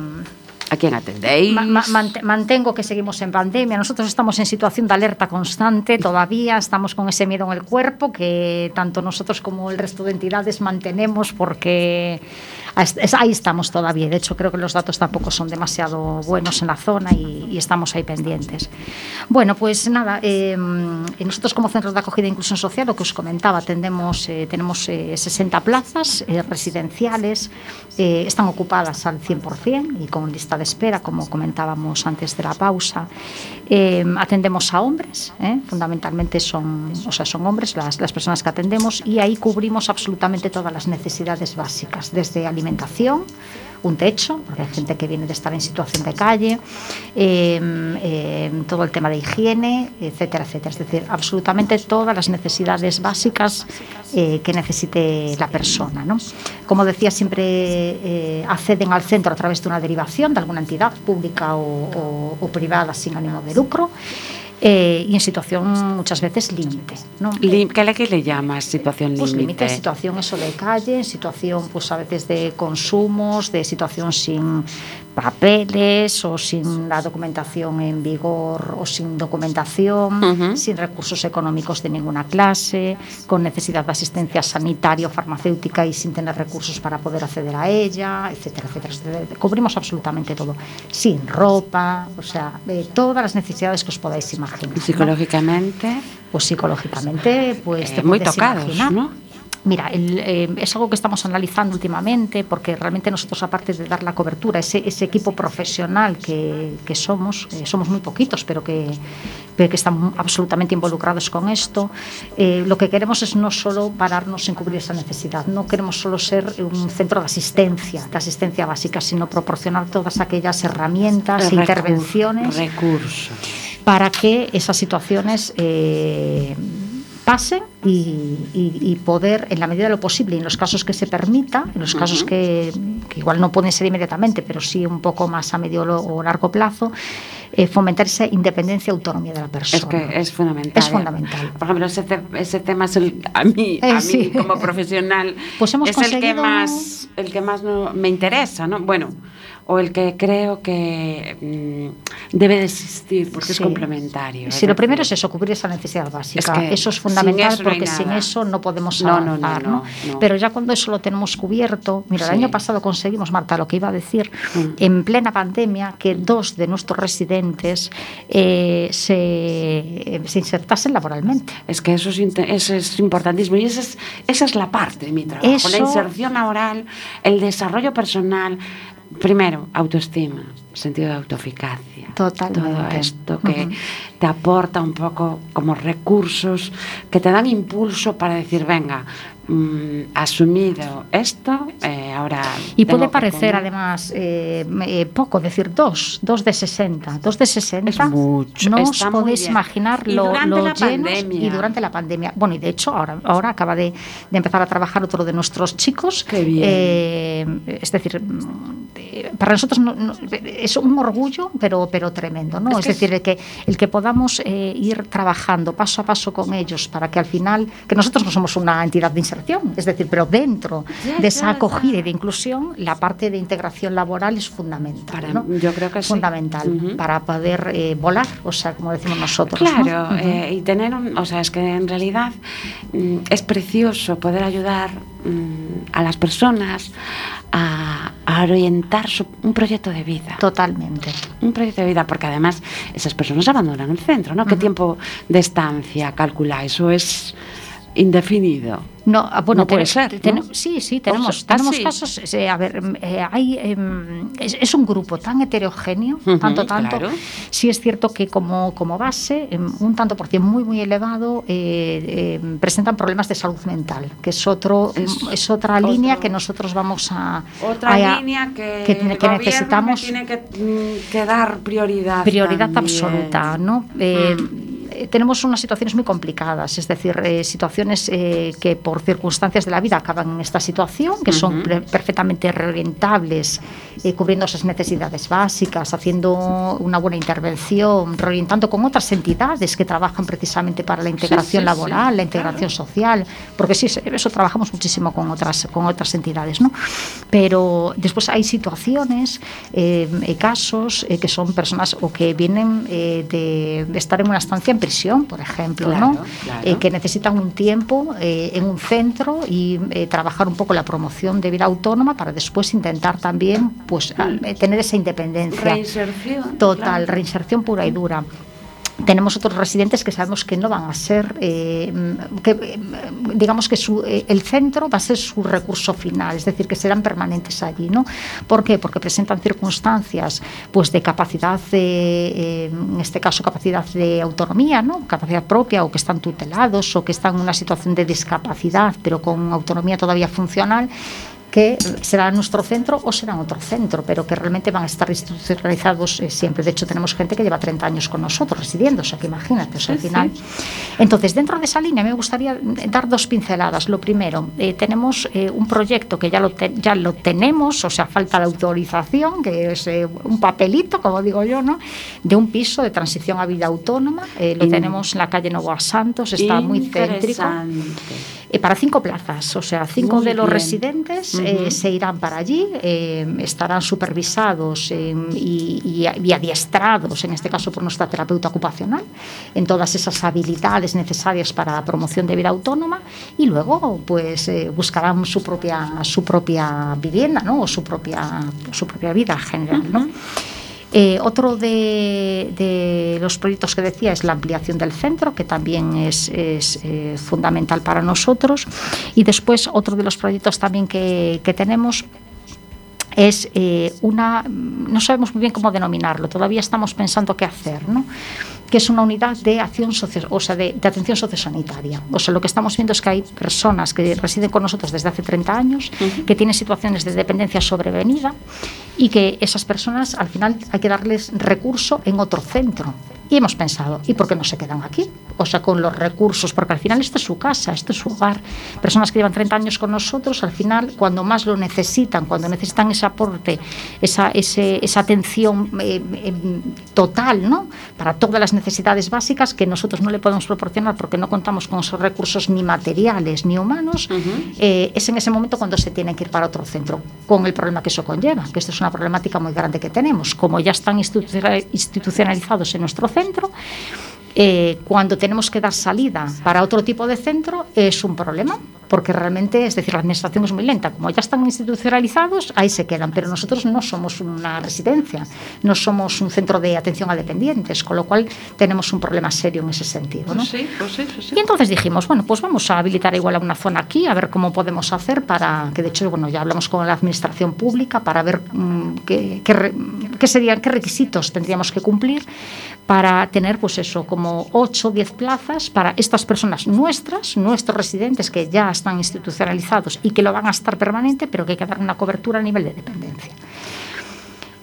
¿A quién atendéis? ma- ma- mant- mantengo que seguimos en pandemia. Nosotros estamos en situación de alerta constante todavía, estamos con ese miedo en el cuerpo que tanto nosotros como el resto de entidades mantenemos porque ahí estamos todavía. De hecho, creo que los datos tampoco son demasiado buenos en la zona y, estamos ahí pendientes. Bueno, pues nada, eh, nosotros como centros de acogida e inclusión social, lo que os comentaba, atendemos, eh, tenemos eh, 60 plazas eh, residenciales, eh, están ocupadas al 100% y con lista de espera, como comentábamos antes de la pausa. Eh, atendemos a hombres, fundamentalmente son, o sea, son hombres las, las personas que atendemos y ahí cubrimos absolutamente todas las necesidades básicas, desde alimentación, un techo, porque hay gente que viene de estar en situación de calle, eh, eh, todo el tema de higiene, etcétera, etcétera. Es decir, absolutamente todas las necesidades básicas eh, que necesite la persona. ¿no? Como decía, siempre eh, acceden al centro a través de una derivación de alguna entidad pública o privada sin ánimo de lucro. Eh, y en situación muchas veces límite. ¿no? ¿Qué le, le llamas situación Pues límite, límite? situación eso de calle, situación pues a veces de consumos, de situación sin papeles o sin la documentación en vigor o sin documentación, sin recursos económicos de ninguna clase, con necesidad de asistencia sanitaria o farmacéutica y sin tener recursos para poder acceder a ella, etcétera, etcétera. etcétera. Cubrimos absolutamente todo, sin ropa, o sea, eh, todas las necesidades que os podáis imaginar. ¿no? Psicológicamente, Pues psicológicamente, pues eh, te muy tocados, imaginar. ¿no? Mira, el, eh, es algo que estamos analizando últimamente porque realmente nosotros, aparte de dar la cobertura, ese, ese equipo profesional que, que somos, eh, somos muy poquitos, pero que, pero que están absolutamente involucrados con esto, eh, lo que queremos es no solo pararnos en cubrir esa necesidad, no queremos solo ser un centro de asistencia, de asistencia básica, sino proporcionar todas aquellas herramientas, Recur- intervenciones Recursos. para que esas situaciones pasen y, y- y poder, en la medida de lo posible, en los casos que se permita, en los casos que, que igual no pueden ser inmediatamente, pero sí un poco más a medio o largo plazo, eh, fomentar esa independencia y autonomía de la persona. Es que es fundamental. Es fundamental. Por ejemplo, ese, te- ese tema es el, a mí, a Eh, mí sí. como profesional, Pues hemos es el que conseguido- más, el que más no- me interesa, ¿no? Bueno, o el que creo que mm, debe de existir porque es complementario. Sí, lo primero es eso, cubrir esa necesidad básica. Es que eso es sin fundamental no porque sin eso no podemos avanzar. no, ¿no? no. Pero ya cuando eso lo tenemos cubierto, mira, el año pasado conseguimos, Marta, lo que iba a decir, Mm. en plena pandemia, que dos de nuestros residentes eh, se, se insertasen laboralmente. Es que eso es, eso es importantísimo y esa es, esa es la parte de mi trabajo. Eso- La inserción laboral, el desarrollo personal. Primero, autoestima, sentido de autoeficacia. Totalmente. Todo esto que te aporta un poco como recursos que te dan impulso para decir, venga, mm, asumido esto, eh, ahora... Y puede que parecer además eh, eh, poco decir dos, dos de 60. Dos de 60 Es mucho, no os podéis imaginar Y lo, durante lo la llenos pandemia. y durante la pandemia. Bueno, y de hecho ahora, ahora acaba de, de empezar a trabajar otro de nuestros chicos. Qué bien. Eh, es decir, mm, para nosotros no- no- es un orgullo, pero, pero tremendo, ¿no? Es, decir, el que, el que podamos eh, ir trabajando paso a paso con ellos para que al final, que nosotros no somos una entidad de inserción, es decir, pero dentro de esa acogida y de inclusión, la parte de integración laboral es fundamental. ¿no? Yo creo que es fundamental para poder eh, volar, o sea, como decimos nosotros. Claro, eh, y tener un, o sea, es que en realidad mm, es precioso poder ayudar mm, a las personas a, orientar un proyecto de vida. Totalmente. Un proyecto de vida, porque además esas personas abandonan el centro, ¿no? ¿Qué tiempo de estancia calculáis? ¿O es indefinido? No, ah, bueno, puede ser. Sí, sí, tenemos, tenemos casos. Eh, a ver, em, eh, hay, em, es, un grupo tan heterogéneo, tanto, tanto. Sí es cierto que como, como base, em, un tanto por cien muy, muy elevado, eh, presentan problemas de salud mental, que es otro es, otra línea que nosotros vamos a. Otra línea que, que, necesitamos. Tiene que, dar prioridad. Prioridad absoluta, ¿no? Mm. Eh, tenemos unas situaciones muy complicadas, es decir, eh, situaciones eh, que por circunstancias de la vida acaban en esta situación, que son perfectamente reorientables, cubriendo esas necesidades básicas, haciendo una buena intervención, reorientando con otras entidades que trabajan precisamente para la integración laboral, la integración social, porque sí, eso trabajamos muchísimo con otras, con otras entidades, ¿no? Pero después hay situaciones, casos que son personas o que vienen de estar en una estancia en prisión, por ejemplo, ¿no? Eh, que necesitan un tiempo eh, en un centro y eh, trabajar un poco la promoción de vida autónoma para después intentar también pues, tener esa independencia. Reinserción. Total, reinserción pura y dura tenemos otros residentes que sabemos que no van a ser, eh, eh, digamos que eh, el centro va a ser su recurso final, es decir, que serán permanentes allí, ¿no? ¿Por qué? Porque presentan circunstancias, pues, de capacidad, de, en este caso, capacidad de autonomía, ¿no? Capacidad propia, o que están tutelados, o que están en una situación de discapacidad, pero con autonomía todavía funcional que será nuestro centro o será otro centro, pero que realmente van a estar institucionalizados eh, siempre. De hecho, tenemos gente que lleva 30 años con nosotros residiendo, o sea que imagínate, o sea, al final. Entonces, dentro de esa línea me gustaría dar dos pinceladas. Lo primero, eh, tenemos eh, un proyecto que ya lo, ya lo tenemos, o sea, falta la autorización, que es un papelito, como digo yo, ¿no? de un piso de transición a vida autónoma. lo tenemos en la calle Novoa Santos, está muy céntrico. Eh, para cinco plazas, o sea, cinco de los residentes eh, se irán para allí, eh, estarán supervisados y, adiestrados, en este caso por nuestra terapeuta ocupacional, en todas esas habilidades necesarias para la promoción de vida autónoma y luego pues buscarán su propia, su propia vivienda ¿no? o su propia, su propia vida general. ¿no? Eh, otro de, los proyectos que decía es la ampliación del centro, que también es, eh, fundamental para nosotros. Y después otro de los proyectos también que, tenemos es eh, una, no sabemos muy bien cómo denominarlo, todavía estamos pensando qué hacer, ¿no? que es una unidad de acción o sea, de, atención sociosanitaria. O sea, lo que estamos viendo es que hay personas que residen con nosotros desde hace 30 años, que tienen situaciones de dependencia sobrevenida y que esas personas al final hay que darles recurso en otro centro. Y hemos pensado, ¿y por qué no se quedan aquí? O sea, con los recursos, porque al final esto es su casa, esto es su hogar. Personas que llevan 30 años con nosotros, al final, cuando más lo necesitan, cuando necesitan ese aporte, esa, esa atención eh, em, total, ¿no? Para todas las necesidades básicas que nosotros no le podemos proporcionar porque no contamos con esos recursos ni materiales ni humanos, eh, es en ese momento cuando se tiene que ir para otro centro, con el problema que eso conlleva, que esto es una problemática muy grande que tenemos. Como ya están institucionalizados en nuestro centro, eh, cuando tenemos que dar salida para otro tipo de centro es un problema, porque realmente, es decir, la administración es muy lenta. Como ya están institucionalizados, ahí se quedan, pero nosotros no somos una residencia, no somos un centro de atención a dependientes, con lo cual tenemos un problema serio en ese sentido. ¿no? Pues pues pues y entonces dijimos, bueno, pues vamos a habilitar igual a una zona aquí, a ver cómo podemos hacer para, que de hecho, bueno, ya hablamos con la administración pública para ver mm, qué, qué, serían, qué requisitos tendríamos que cumplir para tener, pues eso, como 8 o 10 plazas para estas personas nuestras, nuestros residentes que ya están institucionalizados y que lo van a estar permanente, pero que hay que dar una cobertura a nivel de dependencia.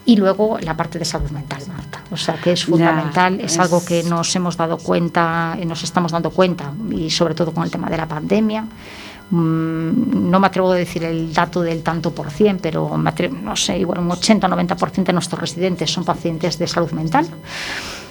Y luego la parte de salud mental, Marta. O sea, que es fundamental, es, algo que nos hemos dado cuenta, nos estamos dando cuenta, y sobre todo con el tema de la pandemia, mm, no me atrevo a decir el dato del tanto por cien, pero no sé, igual un 80 o 90% de nuestros residentes son pacientes de salud mental.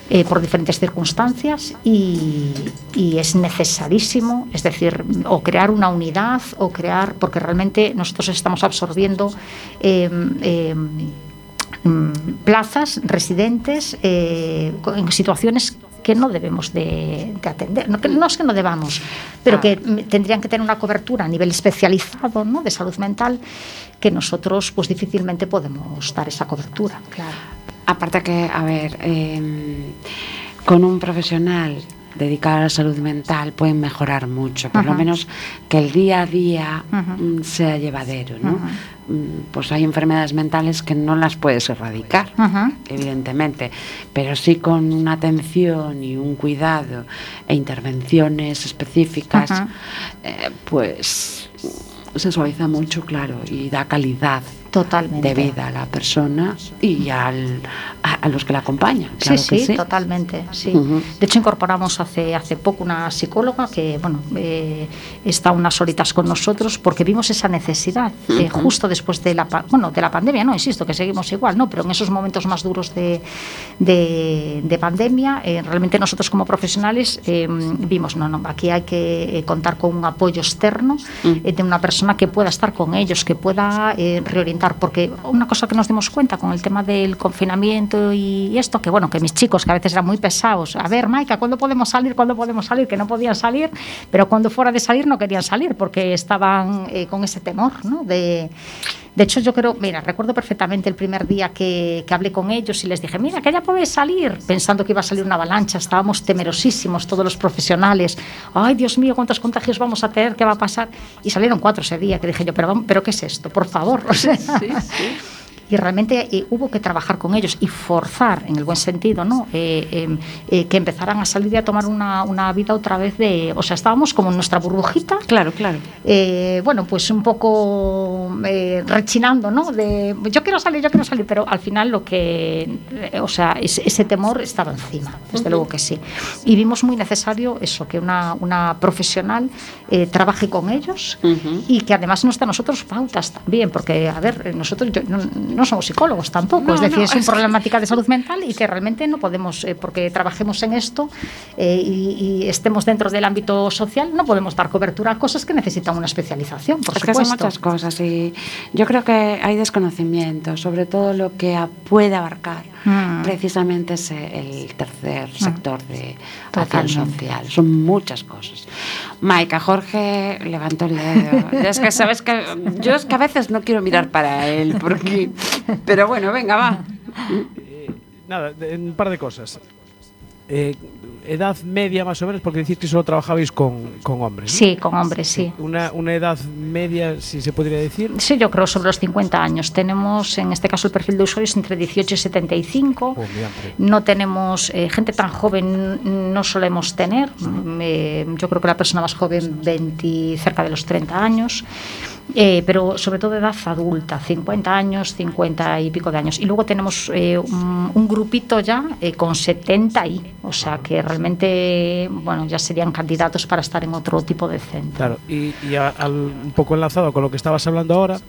Eh, por diferentes circunstancias y, es necesarísimo, es decir, o crear una unidad o crear, porque realmente nosotros estamos absorbiendo em, em, plazas, residentes eh, en situaciones que no debemos de, atender. No, no, es que no debamos, pero que ah. tendrían que tener una cobertura a nivel especializado ¿no? de salud mental que nosotros pues difícilmente podemos dar esa cobertura. Claro. Aparte que, a ver, em, con un profesional dedicado a la salud mental pueden mejorar mucho, por lo menos que el día a día mm, sea llevadero, ¿no? Mm, pues hay enfermedades mentales que no las puedes erradicar, evidentemente, pero sí con una atención y un cuidado e intervenciones específicas, eh, pues se suaviza mucho, claro, y da calidad Totalmente. de vida a la persona y al, a, los que la acompañan. sí, sí, totalmente. Sí. De hecho, incorporamos hace, hace poco una psicóloga que bueno, eh, está unas horitas con nosotros porque vimos esa necesidad eh, justo después de la, bueno, de la pandemia, no insisto que seguimos igual, ¿no? pero en esos momentos más duros de, de, pandemia, eh, realmente nosotros como profesionales vimos, no, no, aquí hay que contar con un apoyo externo de una persona que pueda estar con ellos, que pueda reorientar porque una cosa que nos dimos cuenta con el tema del confinamiento y esto, que bueno, que mis chicos que a veces eran muy pesados, a ver, Maika, ¿cuándo podemos salir? ¿Cuándo podemos salir? Que no podían salir, pero cuando fuera de salir no querían salir porque estaban eh, con ese temor, ¿no? De, de hecho, yo creo, mira, recuerdo perfectamente el primer día que, que, hablé con ellos y les dije, mira, que ya podéis salir, pensando que iba a salir una avalancha, estábamos temerosísimos todos los profesionales, ay Dios mío, cuántos contagios vamos a tener, qué va a pasar, y salieron cuatro ese día, que dije yo, pero, pero ¿qué es esto? Por favor, *laughs* sí, sí y realmente eh, hubo que trabajar con ellos y forzar, en el buen sentido, ¿no? Eh, em, eh, que empezaran a salir y a tomar una, una, vida otra vez de... O sea, estábamos como en nuestra burbujita. Claro, claro. bueno, pues un poco rechinando, ¿no? De yo quiero salir, yo quiero salir, pero al final lo que... o sea, ese, temor estaba encima, desde luego que sí. Y vimos muy necesario eso, que una, una profesional trabaje con ellos y que además nos da a nosotros pautas también, porque, a ver, nosotros... Yo, no, somos psicólogos tampoco, es decir, es una problemática de salud mental y que realmente no podemos, eh, porque trabajemos en esto eh, y, estemos dentro del ámbito social, no podemos dar cobertura a cosas que necesitan una especialización, por es supuesto. Que son muchas cosas y yo creo que hay desconocimiento sobre todo lo que puede abarcar mm. precisamente ese, el tercer mm. sector de acción social. Son muchas cosas. Maika, Jorge levantó el dedo. *laughs* es que sabes que yo es que a veces no quiero mirar para él porque pero bueno, venga, va. Eh, nada, un par de cosas. Eh, edad media más o menos, porque decís que solo trabajabais con, con hombres. Sí, con hombres, sí. Una, una, edad media, si se podría decir. Sí, yo creo sobre los 50 años. Tenemos, en este caso, el perfil de usuarios entre 18 y 75. no tenemos eh, gente tan joven, no solemos tener. yo creo que la persona más joven, 20, cerca de los 30 años. Eh, pero sobre todo de edad adulta, 50 años, 50 y pico de años. Y luego tenemos eh, un, grupito ya eh, con 70 y, o sea que realmente, bueno, ya serían candidatos para estar en otro tipo de centro. Claro, y, un poco enlazado con lo que estabas hablando ahora,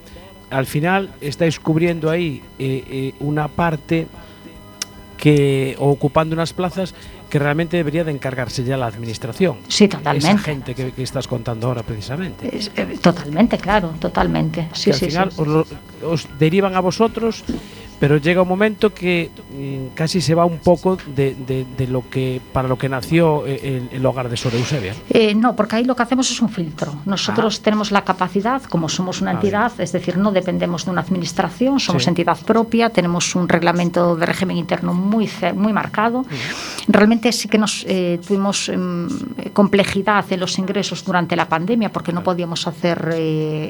al final estáis cubriendo ahí una parte que, ocupando unas plazas que realmente debería de encargarse ya la administración. Sí, totalmente. Esa gente que, estás contando ahora precisamente. Eh, totalmente, claro, totalmente. Sí, al final os, derivan a vosotros pero llega un momento que mm, casi se va un poco de, lo que para lo que nació eh, el, hogar de Sor Eusebia. Eh, no, porque ahí lo que hacemos es un filtro. Nosotros ah. tenemos la capacidad, como somos una entidad, es decir, no dependemos de una administración, somos entidad propia, tenemos un reglamento de régimen interno muy, muy marcado. Realmente sí que nos eh, tuvimos em, complejidad en los ingresos durante la pandemia porque no podíamos hacer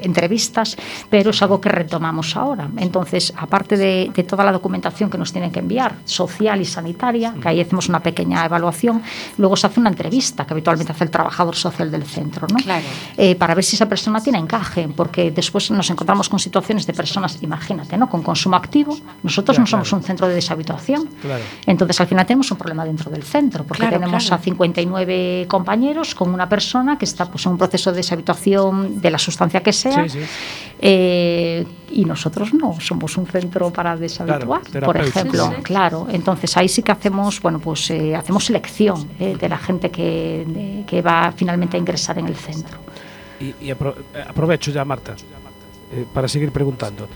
entrevistas, pero es algo que retomamos ahora. Entonces, aparte de toda la documentación que nos tienen que enviar, social y sanitaria, que ahí hacemos una pequeña evaluación, luego se hace una entrevista que habitualmente hace el trabajador social del centro, ¿no? Claro. Eh, para ver si esa persona tiene encaje, porque después nos encontramos con situaciones de personas, imagínate, ¿no? con consumo activo, nosotros no somos claro. un centro de deshabituación, Claro. entonces al final tenemos un problema dentro del centro, porque tenemos a 59 compañeros con una persona que está pues, en un proceso de deshabituación de la sustancia que sea. Sí, sí. Eh, y nosotros no somos un centro para deshabituar, por ejemplo, Sí, sí. claro. Entonces ahí sí que hacemos, bueno, pues eh, hacemos selección eh, de la gente que, de- que va finalmente a ingresar en el centro. Y, y apro- aprovecho ya, Marta, eh, para seguir preguntando.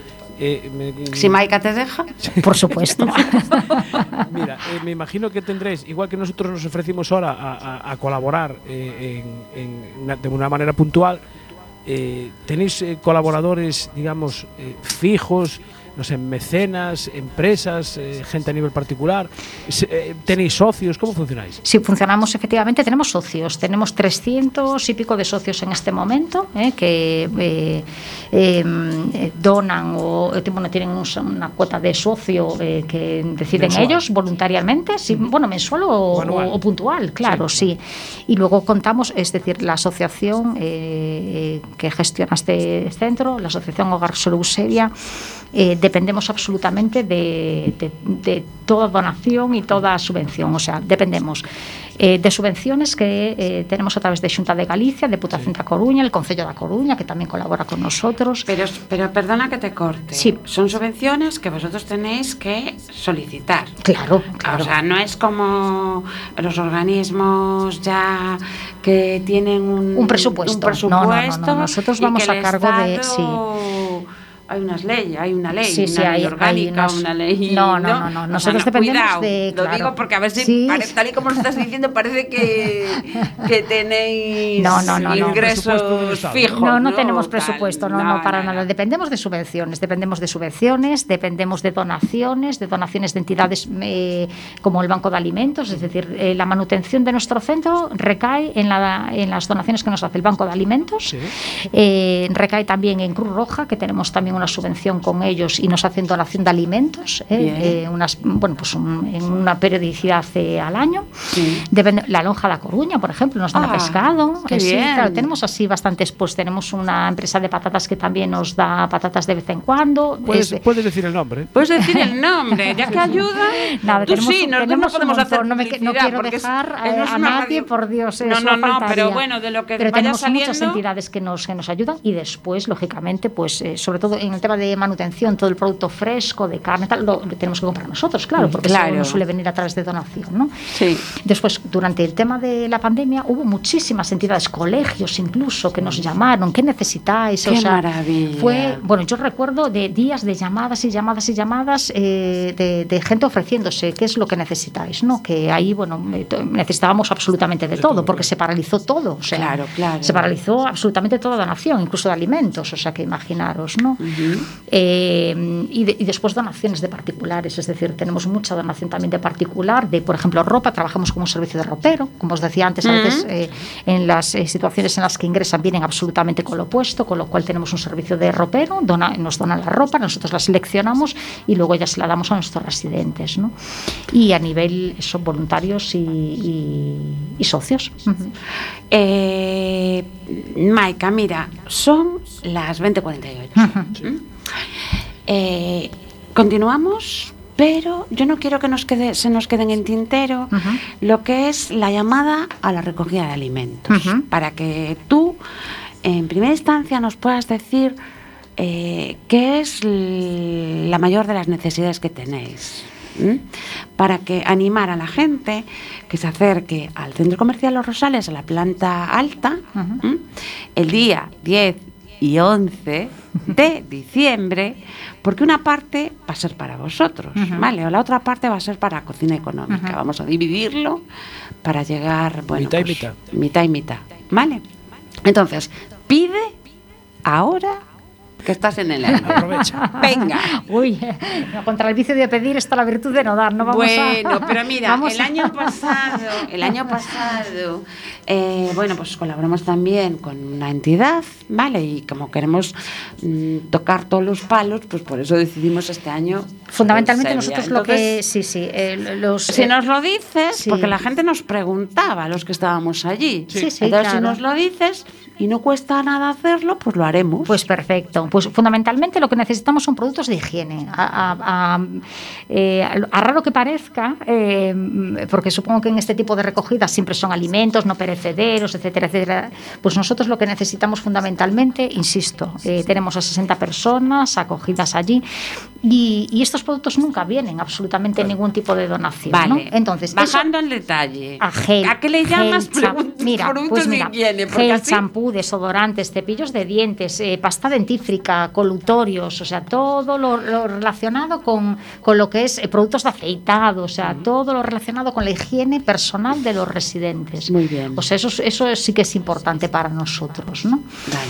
Eh, me- Si Maika te deja. Por supuesto. *laughs* Mira, eh, me imagino que tendréis, igual que nosotros nos ofrecimos ahora a, a- a colaborar eh, en- en una- de una manera puntual, eh, tenéis eh, colaboradores, digamos, eh, fijos, no sé, mecenas, empresas, eh, gente a nivel particular, eh, tenéis socios, ¿cómo funcionáis? Sí, funcionamos efectivamente, tenemos socios, tenemos 300 y pico de socios en este momento eh, que eh, eh, donan o bueno, tienen un- una cuota de socio que deciden Mensual. ellos voluntariamente, sí, bueno, mensual o, puntual, claro, sí, Y luego contamos, es decir, la asociación que gestiona este centro, la Asociación Hogar Soluseria, eh, dependemos absolutamente de, de- de toda donación y toda subvención. O sea, dependemos eh, de subvenciones que eh, tenemos a través de Xunta de Galicia, Deputación da Coruña, el Concello da Coruña, que también colabora con nosotros. Pero, pero perdona que te corte. Sí. Son subvenciones que vosotros tenéis que solicitar. Claro, claro. O sea, no es como los organismos ya que tienen un, Un presupuesto. un presupuesto No, no, no, no. Nosotros vamos a cargo de- Estado- Hay unas leyes, hay una ley, Sí, una sí, ley hay- hay orgánica, unos- una ley. No, no, no, no. O sea, Nosotros dependemos cuidado. de- Lo claro. digo porque a ver si, Sí. pare- tal y como lo estás diciendo, parece que, *laughs* que tenéis No, no, no, no. Ingresos fijos. No, no tenemos Tal. presupuesto, no, no, para nada. Dependemos de subvenciones, dependemos de subvenciones, dependemos de donaciones, de donaciones de entidades eh, como el Banco de Alimentos, es decir, eh, la manutención de nuestro centro recae en, la- en las donaciones que nos hace el Banco de Alimentos, Sí. eh, recae también en Cruz Roja, que tenemos también una subvención con ellos y nos hacen donación de alimentos, eh, eh, unas, bueno, pues un- en una periodicidad eh, al año. Sí. La lonja de Coruña, por ejemplo, nos dan Ah, pescado. qué Eh, sí, claro, tenemos así bastantes, pues tenemos una empresa de patatas que también nos da patatas de vez en cuando. Puedes, Es- puedes decir el nombre. Puedes decir el *laughs* nombre, ya que ayuda. Nada, Tú tenemos sí, un- nosotros no tenemos un podemos hacer no me no quiero dejar a- no es a una nadie, radio- por Dios, No, eso no, no, faltaría. pero bueno, de lo que Pero vaya tenemos saliendo. muchas entidades que nos, que nos ayudan y después, lógicamente, pues eh, sobre todo en el tema de manutención, todo el producto fresco, de carne, tal, lo, lo tenemos que comprar nosotros, claro, porque Claro. eso no suele venir a través de donación, ¿no? Sí. Después, durante el tema de la pandemia, hubo muchísimas entidades, colegios incluso, que nos llamaron, ¿qué necesitáis? Qué maravilla. Fue, bueno, yo recuerdo de días de llamadas y llamadas y llamadas eh, de, de gente ofreciéndose qué es lo que necesitáis, ¿no? Que ahí, bueno, eh, to- necesitábamos absolutamente de, todo, porque se paralizó todo, o sea, Claro, claro. se paralizó absolutamente toda donación, incluso de alimentos, o sea, que imaginaros, ¿no? Eh, y, de- y después donaciones de particulares, es decir, tenemos mucha donación también de particular, de, por ejemplo, ropa, trabajamos como un servicio de ropero, como os decía antes, a veces eh, en las eh, situaciones en las que ingresan vienen absolutamente con lo opuesto, con lo cual tenemos un servicio de ropero, dona- nos donan la ropa, nosotros la seleccionamos y luego ya se la damos a nuestros residentes, ¿no? Y a nivel, son voluntarios y, y- y socios. Ujú. Eh, Maika, mira, son las 20.48. Eh, continuamos, pero yo no quiero que nos quede, se nos quede en el tintero lo que es la llamada a la recogida de alimentos, para que tú, en primera instancia, nos puedas decir eh, qué es la mayor de las necesidades que tenéis. Para que animar a la gente que se acerque al centro comercial Los Rosales, a la planta alta, el día 10 y 11 de diciembre, porque una parte va a ser para vosotros. ¿vale? O la otra parte va a ser para cocina económica. Vamos a dividirlo para llegar, bueno, Mitad y pues, mitad. mitad y mitad, ¿vale? Entonces, pide ahora que estás en el aire. Aprovecha. Venga. Uy, no, contra el vicio de pedir está la virtud de no dar, no vamos a... bueno, pero mira, *laughs* vamos el a- año pasado, el año pasado, eh, bueno, pues colaboramos también con una entidad, ¿vale? Y como queremos mm, tocar todos los palos, pues por eso decidimos este año. Fundamentalmente nosotros lo que... Sí, sí, eh, los... Si eh, nos lo dices, sí. porque la gente nos preguntaba, los que estábamos allí. Sí, sí, Entonces, si nos lo dices y no cuesta nada hacerlo, pues lo haremos. Pues perfecto. Pues fundamentalmente lo que necesitamos son productos de higiene. A, a- a- eh, a raro que parezca, eh, porque supongo que en este tipo de recogidas siempre son alimentos no perecederos, etcétera, etcétera. Pues nosotros lo que necesitamos fundamentalmente, insisto, eh, tenemos a 60 personas acogidas allí y, y estos productos nunca vienen absolutamente ningún tipo de donación. ¿no? vale. Entonces, eso- bajando en detalle. a gel. ¿A qué le llamas gel, mira, productos pues de mira, higiene? Porque Gel, así- champú, desodorantes, cepillos de dientes, eh, pasta dentífrica, colutorios, o sea, todo lo, lo relacionado con, con lo que es eh, productos de afeitado, o sea, todo lo relacionado con la higiene personal de los residentes. Muy bien. O sea, eso, es- eso sí que es importante para nosotros, ¿no?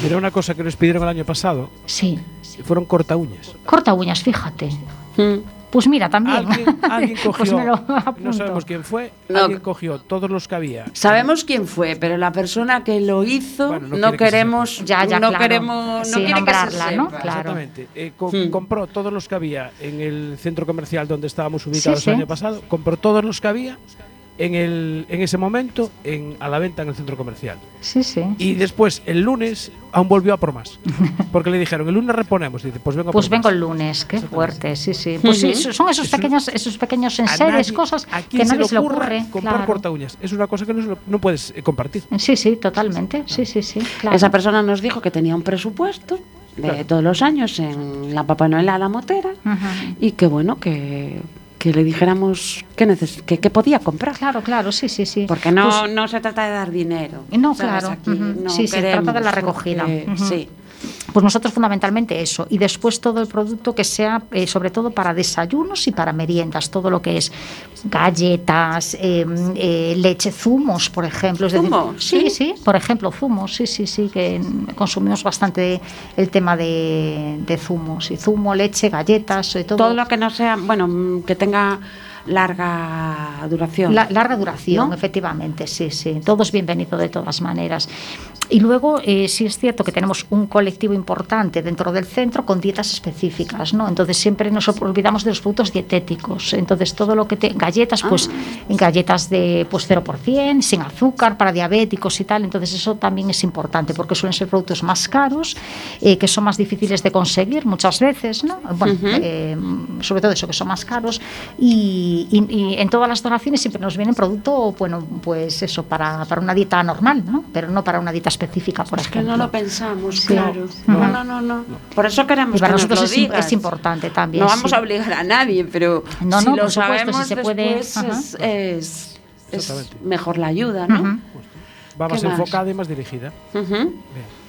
Mira una cosa que nos pidieron el año pasado, Sí. fueron corta uñas. Corta uñas, fíjate. Mm. Pues mira, también. Alguien, *laughs* alguien cogió, pues lo no sabemos quién fue, No. alguien cogió todos los que había. Sabemos quién fue, pero la persona que lo hizo Bueno, no que queremos, sepa. Ya, ya, no claro. queremos, no Sí, quiere que se nombrarla, ¿no? sepa. Claro. Exactamente. Eh, co- Hmm. Compró todos los que había en el centro comercial donde estábamos ubicados Sí, el sí. año pasado. Compró todos los que había en, el, en ese momento en, a la venta en el centro comercial. Sí, sí. Y después, el lunes, aún volvió a por más. *laughs* Porque le dijeron, el lunes reponemos. Dice, pues vengo a Pues por vengo más. el lunes, qué fuerte, sí, sí. Pues sí, son esos pequeños, esos pequeños enseres, nadie- cosas ¿a que nadie se le ocurre. comprar claro. corta uñas. Es una cosa que no, puedes eh, compartir. Sí, sí, totalmente. Sí, sí, sí. Claro. Esa persona nos dijo que tenía un presupuesto de Claro. todos los años en la Papá Noel a la Motera y que bueno, que, que le dijéramos que, neces que, que podía comprar. Claro, claro, sí, sí, sí. Porque no, Pues- no se trata de dar dinero. No, ¿sabes? claro. Aquí no Sí, se trata de la recogida. porque-. Sí. Pues nosotros fundamentalmente eso. Y después todo el producto que sea, eh, sobre todo para desayunos y para meriendas, todo lo que es galletas, eh, eh, leche, zumos, por ejemplo. Es sí, Sí. sí, por ejemplo, zumos, sí, sí, sí, que consumimos bastante el tema de, de zumos. Y zumo, leche, galletas, todo. Todo lo que no sea, bueno, mm, que tenga larga duración. La- larga duración, ¿No? efectivamente, sí, sí. Todo es bienvenido de todas maneras. Y luego eh, sí es cierto que tenemos un colectivo importante dentro del centro con dietas específicas, ¿no? Entonces siempre nos olvidamos de los productos dietéticos. Entonces todo lo que te galletas, pues Ah. galletas de pues 0%, sin azúcar, para diabéticos y tal. Entonces eso también es importante porque suelen ser productos más caros, eh, que son más difíciles de conseguir muchas veces, ¿no? Bueno, eh, sobre todo eso, que son más caros. Y, y- y en todas las donaciones siempre nos viene producto, bueno, pues eso, para, para una dieta normal, ¿no? Pero no para una dieta específica, por Es que ejemplo. no lo pensamos, Sí. claro. No. No, no, no, no. Por eso queremos Y para que nos nosotros lo es, digas. es importante también. No vamos sí. a obligar a nadie, pero No, si no, lo por supuesto, si sabemos se puede- es, es, es mejor la ayuda, ¿no? Ujú. Va más enfocada y más dirigida. Ujú. Bien.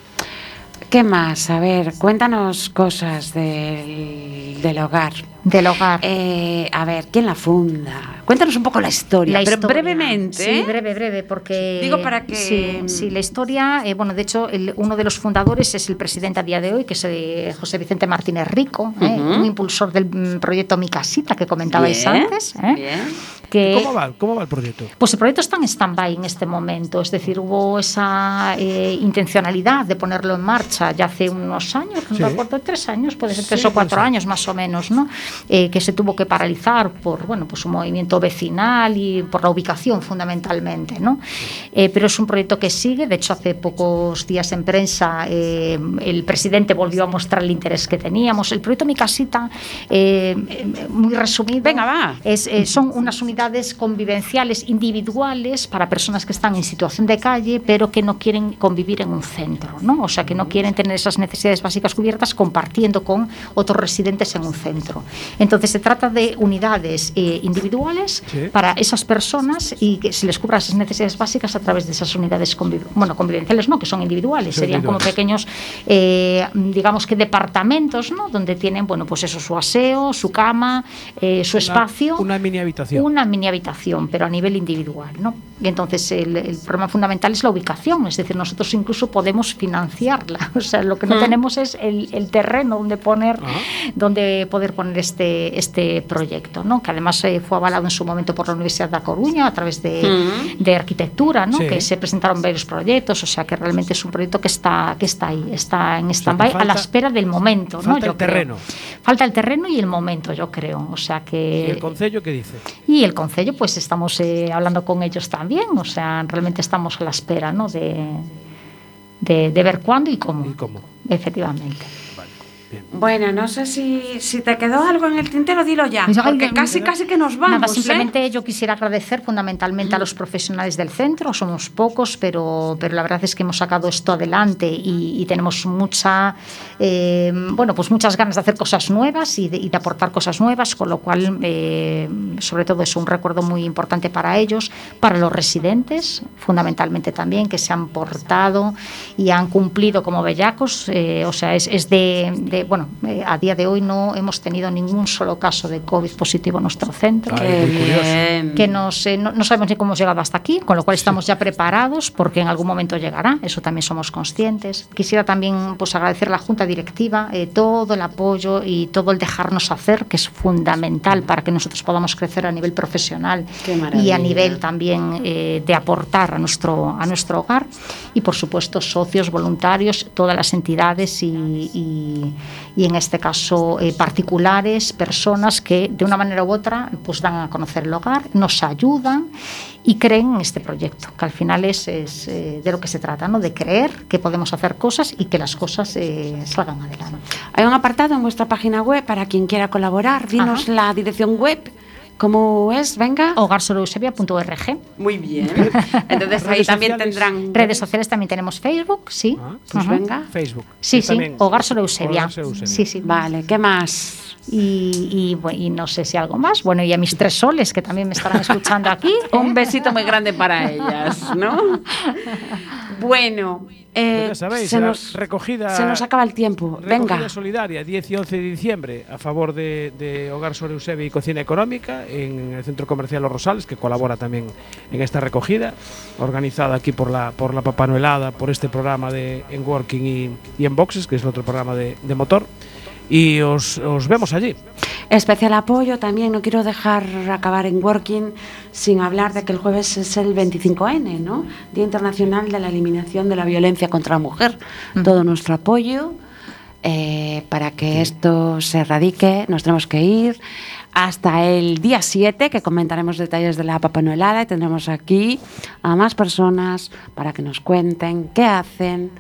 ¿Qué más? A ver, cuéntanos cosas del, del hogar. Del hogar. Eh, a ver, ¿quién la funda? Cuéntanos un poco la historia, La pero historia. brevemente. Sí, breve, breve, porque... Digo para que- Sí, sí, la historia, eh, bueno, de hecho, el- uno de los fundadores es el presidente a día de hoy, que es eh, José Vicente Martínez Rico, eh, Ujú. un impulsor del mm, proyecto Mi Casita que comentabais Bien, antes. eh, bien. que- ¿Cómo va, ¿Cómo va el proyecto? Pues el proyecto está en stand-by en este momento, es decir, hubo esa eh, intencionalidad de ponerlo en marcha ya hace unos años, no Sí. recuerdo, tres años, puede ser Sí, tres o puede cuatro años más o menos, ¿no? Eh, que se tuvo que paralizar por bueno, pues un movimiento vecinal y por la ubicación fundamentalmente, ¿no? Eh, pero es un proyecto que sigue, de hecho hace pocos días en prensa eh, el presidente volvió a mostrar el interés que teníamos. El proyecto Mi Casita, eh, eh, muy resumido, Venga, va. es, eh, son unas unidades convivenciales individuales para personas que están en situación de calle, pero que no quieren convivir en un centro, ¿no? O sea, que no quieren tener esas necesidades básicas cubiertas compartiendo con otros residentes en un centro. Entonces, se trata de unidades eh, individuales Sí. para esas personas y que se les cubra esas necesidades básicas a través de esas unidades conviv- bueno, convivenciales, no, que son individuales, serían como pequeños, eh, digamos que departamentos, ¿no? Donde tienen, bueno, pues eso, su aseo, su cama, eh, su espacio. Una mini habitación. Una mini habitación, pero a nivel individual, ¿no? Y entonces el, el problema fundamental es la ubicación, es decir, nosotros incluso podemos financiarla, *laughs* o sea, lo que no Mm. tenemos es el, el terreno donde poner, Ah. donde poder poner este, este proyecto, ¿no? Que además eh, fue avalado en su momento por la Universidad de La Coruña a través de, de arquitectura, ¿no? Sí. Que se presentaron varios proyectos, o sea, que realmente es un proyecto que está, que está ahí, está en stand-by a la espera del momento, ¿no? falta Yo el creo. terreno. Falta el terreno y el momento, yo creo, o sea que... ¿Y el Concello qué dice? Y el Concello, pues estamos eh, hablando con ellos también, o sea, realmente estamos a la espera ¿no? de, de, de ver cuándo y cómo. ¿Y cómo? Efectivamente. Bueno, no sé si, si te quedó algo en el tintero, dilo ya. Porque casi, casi que nos vamos. Nada, ¿eh? simplemente yo quisiera agradecer fundamentalmente a los profesionales del centro, somos pocos, pero, pero la verdad es que hemos sacado esto adelante y, y tenemos mucha, eh, bueno, pues muchas ganas de hacer cosas nuevas y de, y de aportar cosas nuevas, con lo cual, eh, sobre todo es un recuerdo muy importante para ellos, para los residentes, fundamentalmente también, que se han portado y han cumplido como bellacos, eh, o sea, es, es de, de, bueno, eh, a día de hoy no hemos tenido ningún solo caso de COVID positivo en nuestro centro. Ay. Que nos, eh, no, no sabemos ni cómo hemos llegado hasta aquí, con lo cual estamos ya preparados porque en algún momento llegará, eso también somos conscientes. Quisiera también pues, agradecer a la Junta Directiva eh, todo el apoyo y todo el dejarnos hacer, que es fundamental para que nosotros podamos crecer a nivel profesional y a nivel también eh, de aportar a nuestro, a nuestro hogar. Y por supuesto, socios, voluntarios, todas las entidades y, y- y en este caso eh, particulares, personas que de una manera u otra pues dan a conocer el hogar, nos ayudan y creen en este proyecto, que al final es, es, eh, de lo que se trata, ¿no? de creer que podemos hacer cosas y que las cosas eh, salgan adelante. Hay un apartado en vuestra página web para quien quiera colaborar. Dinos Ajá. la dirección web. ¿Cómo es? Venga. Hogarsoloeusebia.org. Muy bien. *laughs* Entonces ahí también sociales. tendrán. Redes sociales también tenemos Facebook, sí. Ah, Pues venga. Facebook. Sí, Y sí, Hogar Solo Eusebia. Sí, sí. Vale, ¿qué más? Y, y, bu- y no sé si algo más. Bueno, y a mis tres soles que también me estarán escuchando aquí. *laughs* ¿eh? Un besito muy grande para ellas, ¿no? *laughs* Bueno, eh, Pues ya sabéis, se, nos, recogida, se nos acaba el tiempo. recogida Venga. solidaria 10 y 11 de diciembre a favor de, de Hogar Sor Eusebio y Cocina Económica en el Centro Comercial Los Rosales, que colabora también en esta recogida, organizada aquí por la, por la Papanuelada, por este programa de En Working y, y en Boxes, que es el otro programa de, de motor. Y os, os vemos allí. Especial apoyo también, no quiero dejar acabar en Working sin hablar de que el jueves es el 25N, ¿no? Día Internacional de la Eliminación de la Violencia contra la Mujer. Todo nuestro apoyo eh, para que esto se erradique. Nos tenemos que ir hasta el día 7, que comentaremos detalles de la Papa Noelada y tendremos aquí a más personas para que nos cuenten qué hacen.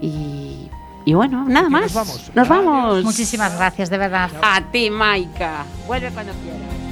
Y, y bueno, nada Aquí nos más. vamos. Nos vamos. Muchísimas gracias, de verdad. A ti, Maika. Vuelve cuando quieras.